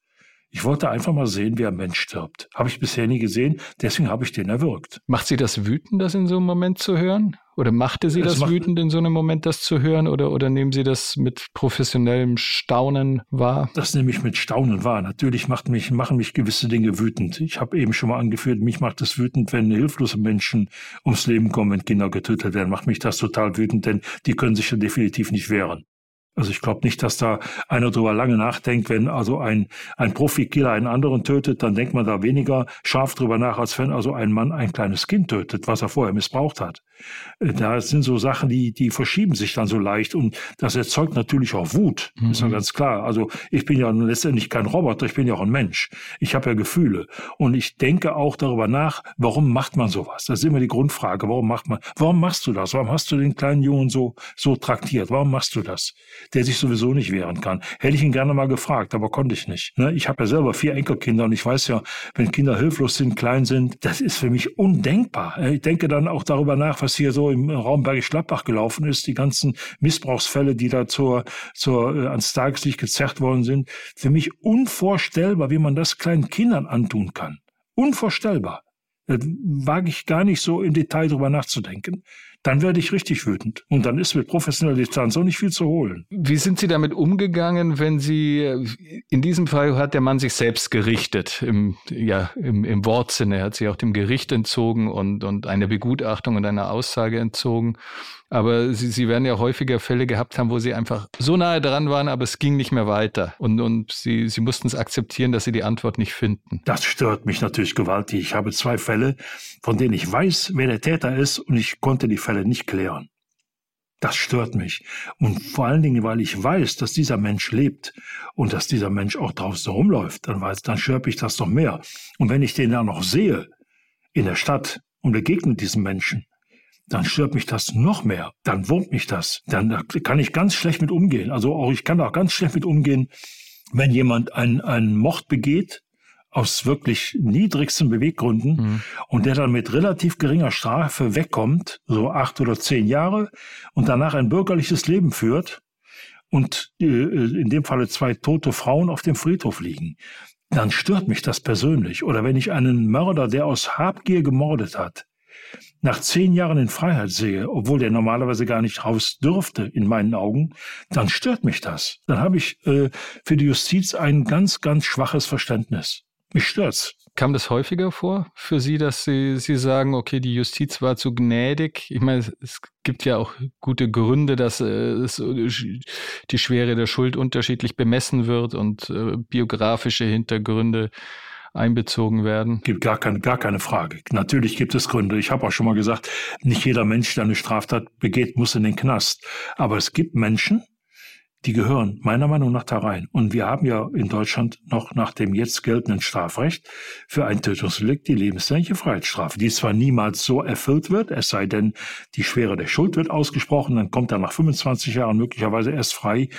Ich wollte einfach mal sehen, wie ein Mensch stirbt. Habe ich bisher nie gesehen, deswegen habe ich den erwürgt. Macht Sie das wütend, das in so einem Moment zu hören? Oder machte Sie das wütend, in so einem Moment das zu hören? Oder, oder nehmen Sie das mit professionellem Staunen wahr? Das nehme ich mit Staunen wahr. Natürlich macht mich, machen mich gewisse Dinge wütend. Ich habe eben schon mal angeführt, mich macht es wütend, wenn hilflose Menschen ums Leben kommen, wenn Kinder getötet werden. Macht mich das total wütend, denn die können sich ja definitiv nicht wehren. Also ich glaube nicht, dass da einer drüber lange nachdenkt, wenn also ein, ein Profikiller einen anderen tötet, dann denkt man da weniger scharf drüber nach, als wenn also ein Mann ein kleines Kind tötet, was er vorher missbraucht hat. Äh, da sind so Sachen, die, die verschieben sich dann so leicht und das erzeugt natürlich auch Wut, mhm. ist ja ganz klar. Also ich bin ja letztendlich kein Roboter, ich bin ja auch ein Mensch. Ich habe ja Gefühle und ich denke auch darüber nach, warum macht man sowas? Das ist immer die Grundfrage, warum macht man, warum machst du das? Warum hast du den kleinen Jungen so, so traktiert? Warum machst du das? Der sich sowieso nicht wehren kann. Hätte ich ihn gerne mal gefragt, aber konnte ich nicht. Ne? Ich habe ja selber vier Enkelkinder und ich weiß ja, wenn Kinder hilflos sind, klein sind, das ist für mich undenkbar. Ich denke dann auch darüber nach, was hier so im Raum Bergisch Gladbach gelaufen ist, die ganzen Missbrauchsfälle, die da zur, zur, äh, ans Tageslicht gezerrt worden sind. Für mich unvorstellbar, wie man das kleinen Kindern antun kann. Unvorstellbar. Da wage ich gar nicht so im Detail drüber nachzudenken dann werde ich richtig wütend. Und dann ist mit professioneller Distanz auch nicht viel zu holen. Wie sind Sie damit umgegangen, wenn Sie, in diesem Fall hat der Mann sich selbst gerichtet, im, ja, im, im Wortsinne, er hat sich auch dem Gericht entzogen und, und eine Begutachtung und einer Aussage entzogen. Aber sie, sie werden ja häufiger Fälle gehabt haben, wo sie einfach so nahe dran waren, aber es ging nicht mehr weiter. Und, und sie, sie mussten es akzeptieren, dass sie die Antwort nicht finden. Das stört mich natürlich gewaltig. Ich habe zwei Fälle, von denen ich weiß, wer der Täter ist und ich konnte die Fälle nicht klären. Das stört mich. Und vor allen Dingen, weil ich weiß, dass dieser Mensch lebt und dass dieser Mensch auch draußen rumläuft, dann weiß, dann stört mich das doch mehr. Und wenn ich den da noch sehe, in der Stadt und begegne diesem Menschen, dann stört mich das noch mehr. Dann wurmt mich das. Dann kann ich ganz schlecht mit umgehen. Also auch ich kann auch ganz schlecht mit umgehen, wenn jemand einen, einen Mord begeht aus wirklich niedrigsten Beweggründen mhm. und der dann mit relativ geringer Strafe wegkommt, so acht oder zehn Jahre, und danach ein bürgerliches Leben führt und äh, in dem Falle zwei tote Frauen auf dem Friedhof liegen, dann stört mich das persönlich. Oder wenn ich einen Mörder, der aus Habgier gemordet hat, nach zehn Jahren in Freiheit sehe, obwohl der normalerweise gar nicht raus dürfte, in meinen Augen, dann stört mich das. Dann habe ich äh, für die Justiz ein ganz, ganz schwaches Verständnis. Mich stört's. Kam das häufiger vor für Sie, dass Sie, Sie sagen, okay, die Justiz war zu gnädig? Ich meine, es gibt ja auch gute Gründe, dass äh, es, die Schwere der Schuld unterschiedlich bemessen wird und äh, biografische Hintergründe einbezogen werden? Gibt gar keine, gar keine Frage. Natürlich gibt es Gründe. Ich habe auch schon mal gesagt, nicht jeder Mensch, der eine Straftat begeht, muss in den Knast. Aber es gibt Menschen, die gehören meiner Meinung nach da rein. Und wir haben ja in Deutschland noch nach dem jetzt geltenden Strafrecht für ein Tötungsdelikt die lebenslängliche Freiheitsstrafe, die zwar niemals so erfüllt wird, es sei denn, die Schwere der Schuld wird ausgesprochen, dann kommt er nach 25 Jahren möglicherweise erst frei.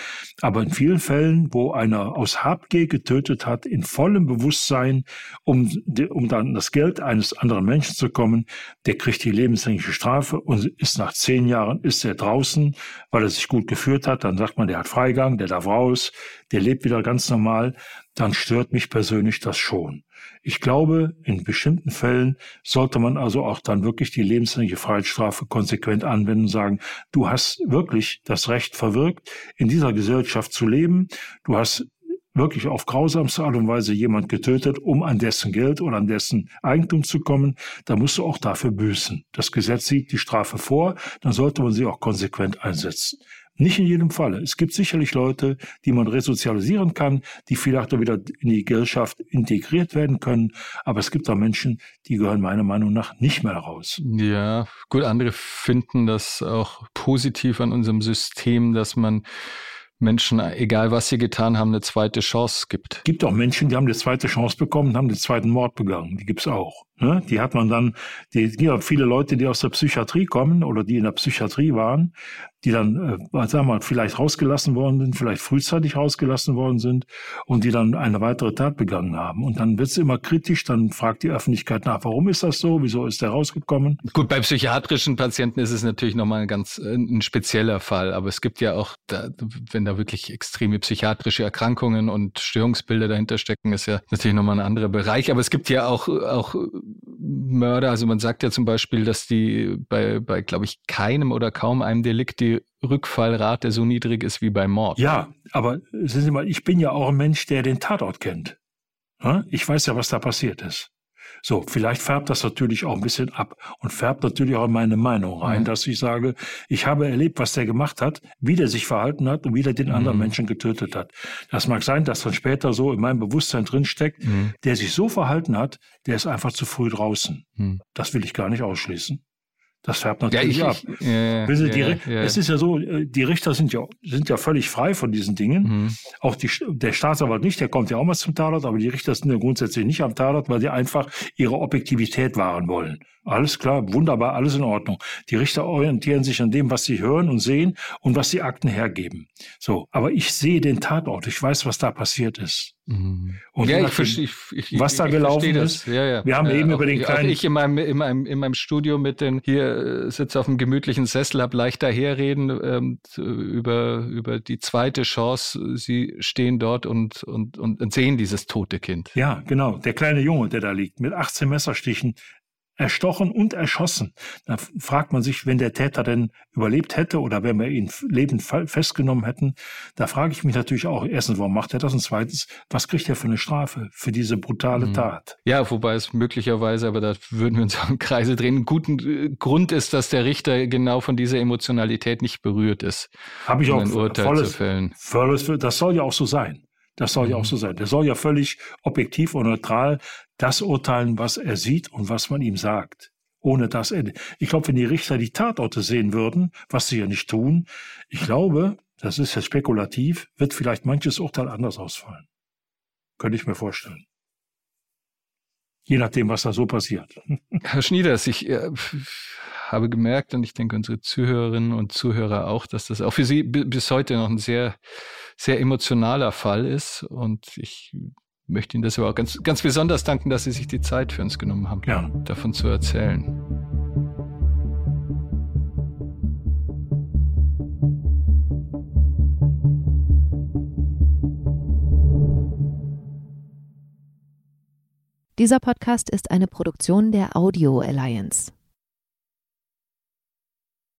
Aber in vielen Fällen, wo einer aus Habgier getötet hat, in vollem Bewusstsein, um, um dann das Geld eines anderen Menschen zu kommen, der kriegt die lebenslängliche Strafe und ist nach zehn Jahren, ist er draußen, weil er sich gut geführt hat, dann sagt man, der hat Freigang, der darf raus, der lebt wieder ganz normal, dann stört mich persönlich das schon. Ich glaube, in bestimmten Fällen sollte man also auch dann wirklich die lebenslängliche Freiheitsstrafe konsequent anwenden und sagen, du hast wirklich das Recht verwirkt, in dieser Gesellschaft zu leben. Du hast wirklich auf grausamste Art und Weise jemand getötet, um an dessen Geld oder an dessen Eigentum zu kommen, da musst du auch dafür büßen. Das Gesetz sieht die Strafe vor, dann sollte man sie auch konsequent einsetzen. Nicht in jedem Falle. Es gibt sicherlich Leute, die man resozialisieren kann, die vielleicht auch wieder in die Gesellschaft integriert werden können. Aber es gibt auch Menschen, die gehören meiner Meinung nach nicht mehr raus. Ja, gut, andere finden das auch positiv an unserem System, dass man Menschen, egal was sie getan haben, eine zweite Chance gibt. Es gibt auch Menschen, die haben eine zweite Chance bekommen, haben den zweiten Mord begangen. Die gibt es auch. Ne? Die hat man dann, die, ja, viele Leute, die aus der Psychiatrie kommen oder die in der Psychiatrie waren, die dann, äh, sagen wir mal, vielleicht rausgelassen worden sind, vielleicht frühzeitig rausgelassen worden sind und die dann eine weitere Tat begangen haben. Und dann wird es immer kritisch, dann fragt die Öffentlichkeit nach, warum ist das so, wieso ist der rausgekommen? Gut, bei psychiatrischen Patienten ist es natürlich nochmal ein ganz äh, ein spezieller Fall, aber es gibt ja auch, da, wenn da wirklich extreme psychiatrische Erkrankungen und Störungsbilder dahinter stecken, ist ja natürlich nochmal ein anderer Bereich. Aber es gibt ja auch, auch Mörder, also man sagt ja zum Beispiel, dass die bei, bei glaube ich, keinem oder kaum einem Delikt die Rückfallrate so niedrig ist wie beim Mord. Ja, aber sehen Sie mal, ich bin ja auch ein Mensch, der den Tatort kennt. Ich weiß ja, was da passiert ist. So, vielleicht färbt das natürlich auch ein bisschen ab und färbt natürlich auch in meine Meinung rein, mhm. dass ich sage, ich habe erlebt, was der gemacht hat, wie der sich verhalten hat und wie der den mhm. anderen Menschen getötet hat. Das mag sein, dass dann später so in meinem Bewusstsein drinsteckt, mhm. der sich so verhalten hat, der ist einfach zu früh draußen. Mhm. Das will ich gar nicht ausschließen. Das färbt natürlich ja, ich, ab. Ich, ja, Sie, die, ja, es ist ja so, äh, die Richter sind ja, sind ja völlig frei von diesen Dingen. Mhm. Auch die, der Staatsanwalt nicht, der kommt ja auch mal zum Tatort, aber die Richter sind ja grundsätzlich nicht am Tatort, weil sie einfach ihre Objektivität wahren wollen. Alles klar, wunderbar, alles in Ordnung. Die Richter orientieren sich an dem, was sie hören und sehen und was die Akten hergeben. So, aber ich sehe den Tatort, ich weiß, was da passiert ist. Mhm. Und ja, ich verstehe, ich, was da gelaufen ist. Ja, ja. Wir haben ja, eben auch, über den kleinen. ich in meinem, in meinem, in meinem Studio mit den hier äh, sitze auf einem gemütlichen Sessel, hab leicht daherreden ähm, über über die zweite Chance. Sie stehen dort und, und und sehen dieses tote Kind. Ja, genau. Der kleine Junge, der da liegt mit 18 Messerstichen, erstochen und erschossen. Da fragt man sich, wenn der Täter denn überlebt hätte oder wenn wir ihn lebend festgenommen hätten, da frage ich mich natürlich auch, erstens, warum macht er das? Und zweitens, was kriegt er für eine Strafe für diese brutale mhm. Tat? Ja, wobei es möglicherweise, aber da würden wir uns (laughs) auch im Kreise drehen, ein guten äh, Grund ist, dass der Richter genau von dieser Emotionalität nicht berührt ist. Habe ich auch ein Urteil volles, zu fällen. Volles, das soll ja auch so sein. Das soll ja auch mhm. so sein. Der soll ja völlig objektiv und neutral das urteilen, was er sieht und was man ihm sagt. Ohne das Ende. Ich glaube, wenn die Richter die Tatorte sehen würden, was sie ja nicht tun, ich glaube, das ist ja spekulativ, wird vielleicht manches Urteil anders ausfallen. Könnte ich mir vorstellen. Je nachdem, was da so passiert. (laughs) Herr Schnieders, ich äh, habe gemerkt und ich denke unsere Zuhörerinnen und Zuhörer auch, dass das auch für Sie bis heute noch ein sehr, sehr emotionaler Fall ist. Und ich möchte Ihnen das aber auch ganz, ganz besonders danken, dass Sie sich die Zeit für uns genommen haben, ja. davon zu erzählen. Dieser Podcast ist eine Produktion der Audio Alliance.